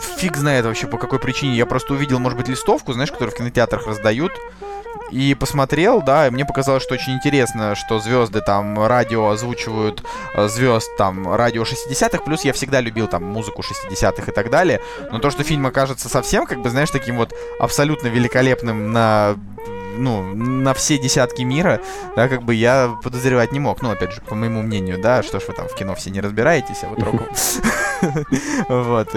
фиг знает вообще по какой причине. Я просто увидел, может быть, листовку, знаешь, которую в кинотеатрах раздают. И посмотрел, да, и мне показалось, что очень интересно, что звезды там радио озвучивают э, звезд там радио 60-х, плюс я всегда любил там музыку 60-х и так далее. Но то, что фильм окажется совсем, как бы, знаешь, таким вот абсолютно великолепным на ну, на все десятки мира, да, как бы я подозревать не мог. Ну, опять же, по моему мнению, да, что ж вы там в кино все не разбираетесь, а вот рок... Вот,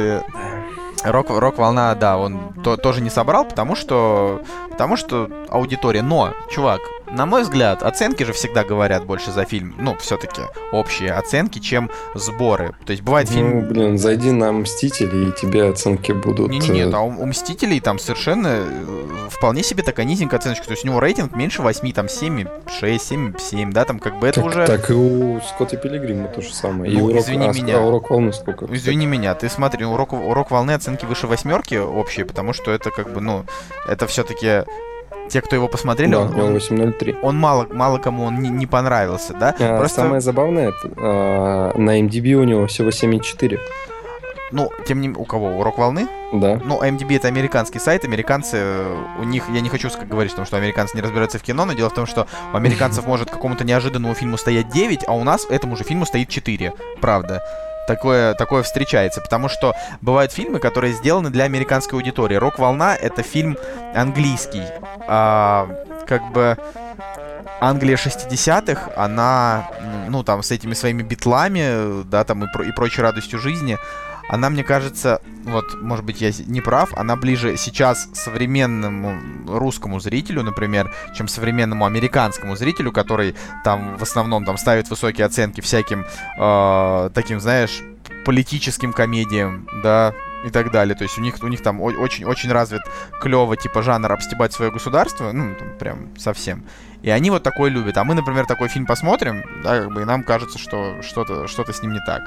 Рок, рок-волна, да, он то, тоже не собрал, потому что, потому что аудитория. Но, чувак, на мой взгляд, оценки же всегда говорят больше за фильм. Ну, все-таки общие оценки, чем сборы. То есть бывает фильм... Ну, блин, зайди на Мстители, и тебе оценки будут... Не-не-не, а у, у Мстителей там совершенно э, вполне себе такая низенькая оценочка. То есть у него рейтинг меньше 8, там 7, 6, 7, 7, да, там как бы это так, уже... Так и у Скотта Пилигрима то же самое. Ну, и у извини рок... меня. А, урок волны сколько? Извини кстати? меня, ты смотри, у рок, урок волны оценки выше восьмерки общие, потому что это как бы, ну, это все-таки те, кто его посмотрели, да, он, он 8.03. Он мало, мало кому он не, не понравился, да? А, Просто... Самое забавное, а, на MDB у него всего 7.4. Ну, тем не менее, у кого? Урок волны? Да. Ну, MDB это американский сайт, американцы, у них, я не хочу говорить, что американцы не разбираются в кино, но дело в том, что у американцев может какому-то неожиданному фильму стоять 9, а у нас этому же фильму стоит 4, правда такое, такое встречается, потому что бывают фильмы, которые сделаны для американской аудитории. «Рок-волна» — это фильм английский. А, как бы Англия 60-х, она, ну, там, с этими своими битлами, да, там, и, про и прочей радостью жизни, она, мне кажется, вот, может быть, я не прав, она ближе сейчас современному русскому зрителю, например, чем современному американскому зрителю, который там в основном там ставит высокие оценки всяким э, таким, знаешь, политическим комедиям, да, и так далее. То есть у них, у них там очень-очень развит клево, типа, жанр обстебать свое государство, ну, там, прям совсем. И они вот такой любят. А мы, например, такой фильм посмотрим, да, как бы, и нам кажется, что что-то что с ним не так.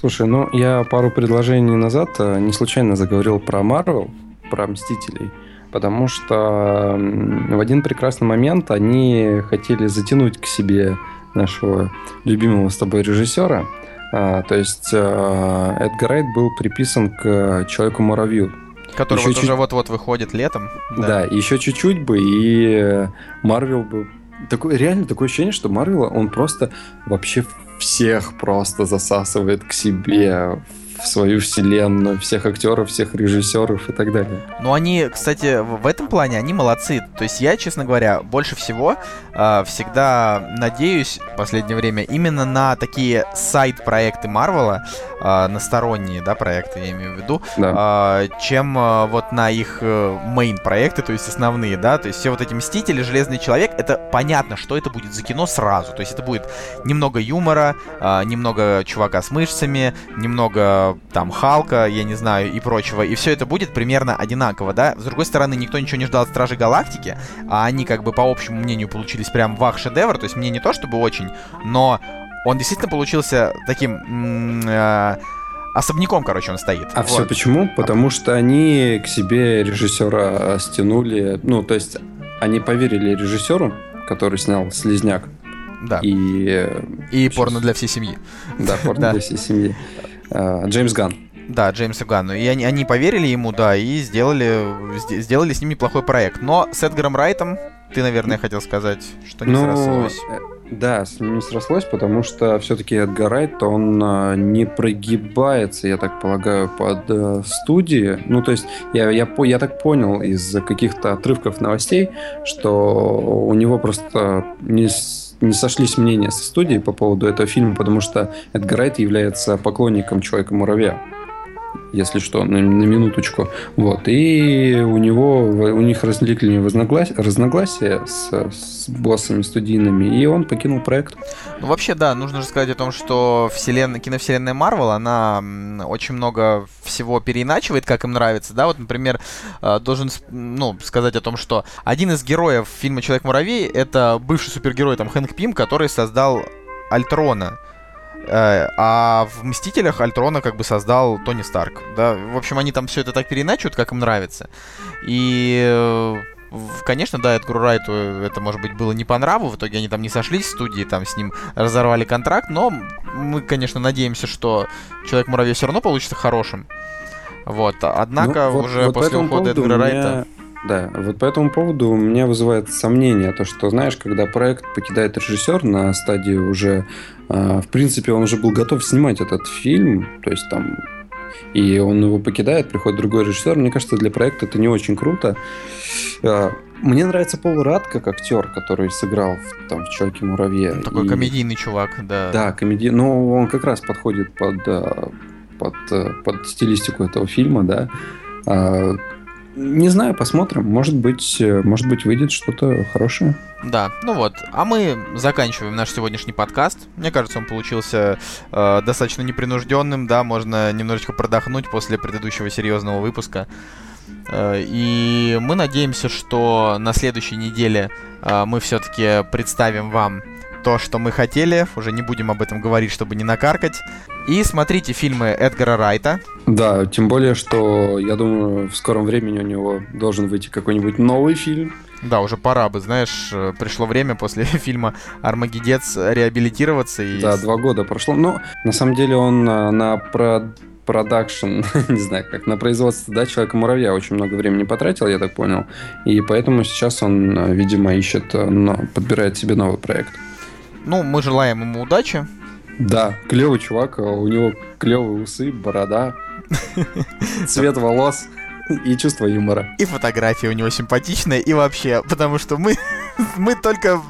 Слушай, ну я пару предложений назад э, не случайно заговорил про Марвел, про Мстителей, потому что в один прекрасный момент они хотели затянуть к себе нашего любимого с тобой режиссера. А, то есть а, Эдгар Райт был приписан к Человеку-муравью. Который еще вот чуть... уже вот-вот выходит летом. Да. да, еще чуть-чуть бы, и Марвел бы... Такое, реально такое ощущение, что Марвел, он просто вообще всех просто засасывает к себе в свою вселенную, всех актеров, всех режиссеров и так далее. Ну, они, кстати, в этом плане, они молодцы. То есть я, честно говоря, больше всего э, всегда надеюсь в последнее время именно на такие сайт-проекты Марвела, э, на сторонние, да, проекты, я имею в виду, да. э, чем э, вот на их мейн-проекты, то есть основные, да, то есть все вот эти Мстители, Железный Человек, это понятно, что это будет за кино сразу, то есть это будет немного юмора, э, немного чувака с мышцами, немного там Халка, я не знаю, и прочего, и все это будет примерно одинаково, да, с другой стороны, никто ничего не ждал от Стражей Галактики, а они как бы по общему мнению получились прям вах-шедевр, то есть мне не то чтобы очень, но он действительно получился таким... Э, особняком, короче, он стоит. А вот. все почему? Потому что они к себе режиссера стянули, ну, то есть они поверили режиссеру, который снял «Слизняк», да. И, и сейчас... порно для всей семьи. Да, порно для всей семьи. А, Джеймс Ган. Да, Джеймса Ганну. И они, они поверили ему, да, и сделали, сделали с ним неплохой проект. Но с Эдгаром Райтом ты, наверное, хотел сказать, что не ну, срослось. Э, да, с ним не срослось, потому что все-таки Эдгар Райт, он а, не прогибается, я так полагаю, под студии. Ну, то есть, я, я, я так понял из каких-то отрывков новостей, что у него просто не не сошлись мнения со студией по поводу этого фильма, потому что Эдгар Райт является поклонником Человека-муравья если что, на, на минуточку. Вот. И у него, у них возникли разногласия, разногласия с, с боссами студийными, и он покинул проект. Ну, вообще, да, нужно же сказать о том, что вселенная, киновселенная Марвел, она очень много всего переиначивает, как им нравится, да, вот, например, э, должен, ну, сказать о том, что один из героев фильма «Человек-муравей» — это бывший супергерой, там, Хэнк Пим, который создал Альтрона, а в Мстителях Альтрона как бы создал Тони Старк. Да? В общем, они там все это так переначивают, как им нравится. И э, Конечно, да, Эдгару Райту это, может быть, было не по нраву, в итоге они там не сошлись в студии, там с ним разорвали контракт, но мы, конечно, надеемся, что Человек-муравей все равно получится хорошим. Вот, однако ну, вот, уже вот после ухода Эдгара меня... Да, вот по этому поводу у меня вызывает сомнение, то, что, знаешь, когда проект покидает режиссер на стадии уже, э, в принципе, он уже был готов снимать этот фильм, то есть там, и он его покидает, приходит другой режиссер, мне кажется, для проекта это не очень круто. Э, мне нравится Пол Рад как актер, который сыграл в, там, в Человеке-муравье. Ну, такой и... комедийный чувак, да. Да, комедийный, но он как раз подходит под, э, под, э, под стилистику этого фильма, да. Не знаю, посмотрим. Может быть, э, может быть, выйдет что-то хорошее. Да, ну вот. А мы заканчиваем наш сегодняшний подкаст. Мне кажется, он получился э, достаточно непринужденным, да, можно немножечко продохнуть после предыдущего серьезного выпуска. Э, и мы надеемся, что на следующей неделе э, мы все-таки представим вам то, что мы хотели. Уже не будем об этом говорить, чтобы не накаркать. И смотрите фильмы Эдгара Райта. Да, тем более, что я думаю, в скором времени у него должен выйти какой-нибудь новый фильм. Да, уже пора бы, знаешь, э, пришло время после фильма «Армагеддец» реабилитироваться. И... Да, два года прошло. Но на самом деле он на, на про продакшн, не знаю, как на производство, да, Человека-муравья очень много времени потратил, я так понял. И поэтому сейчас он, э, видимо, ищет, э, но подбирает себе новый проект. Ну, мы желаем ему удачи. Да, клевый чувак, у него клевые усы, борода, цвет волос и чувство юмора. И фотография у него симпатичная, и вообще, потому что мы, мы только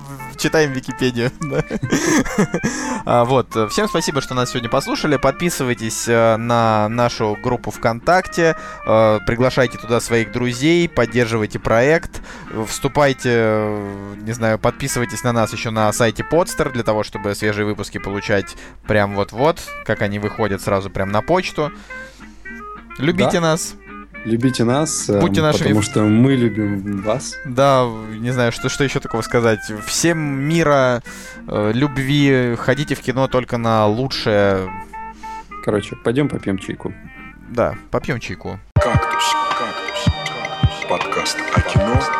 читаем Википедию. а, вот. Всем спасибо, что нас сегодня послушали. Подписывайтесь э, на нашу группу ВКонтакте, э, приглашайте туда своих друзей, поддерживайте проект, вступайте, э, не знаю, подписывайтесь на нас еще на сайте Podster для того, чтобы свежие выпуски получать прям вот-вот, как они выходят сразу прям на почту. Любите да. нас. Любите нас, Будьте нашими... потому что мы любим вас. Да, не знаю, что, что еще такого сказать. Всем мира, э, любви, ходите в кино только на лучшее. Короче, пойдем попьем чайку. Да, попьем чайку. Кактус, кактус, кактус. Подкаст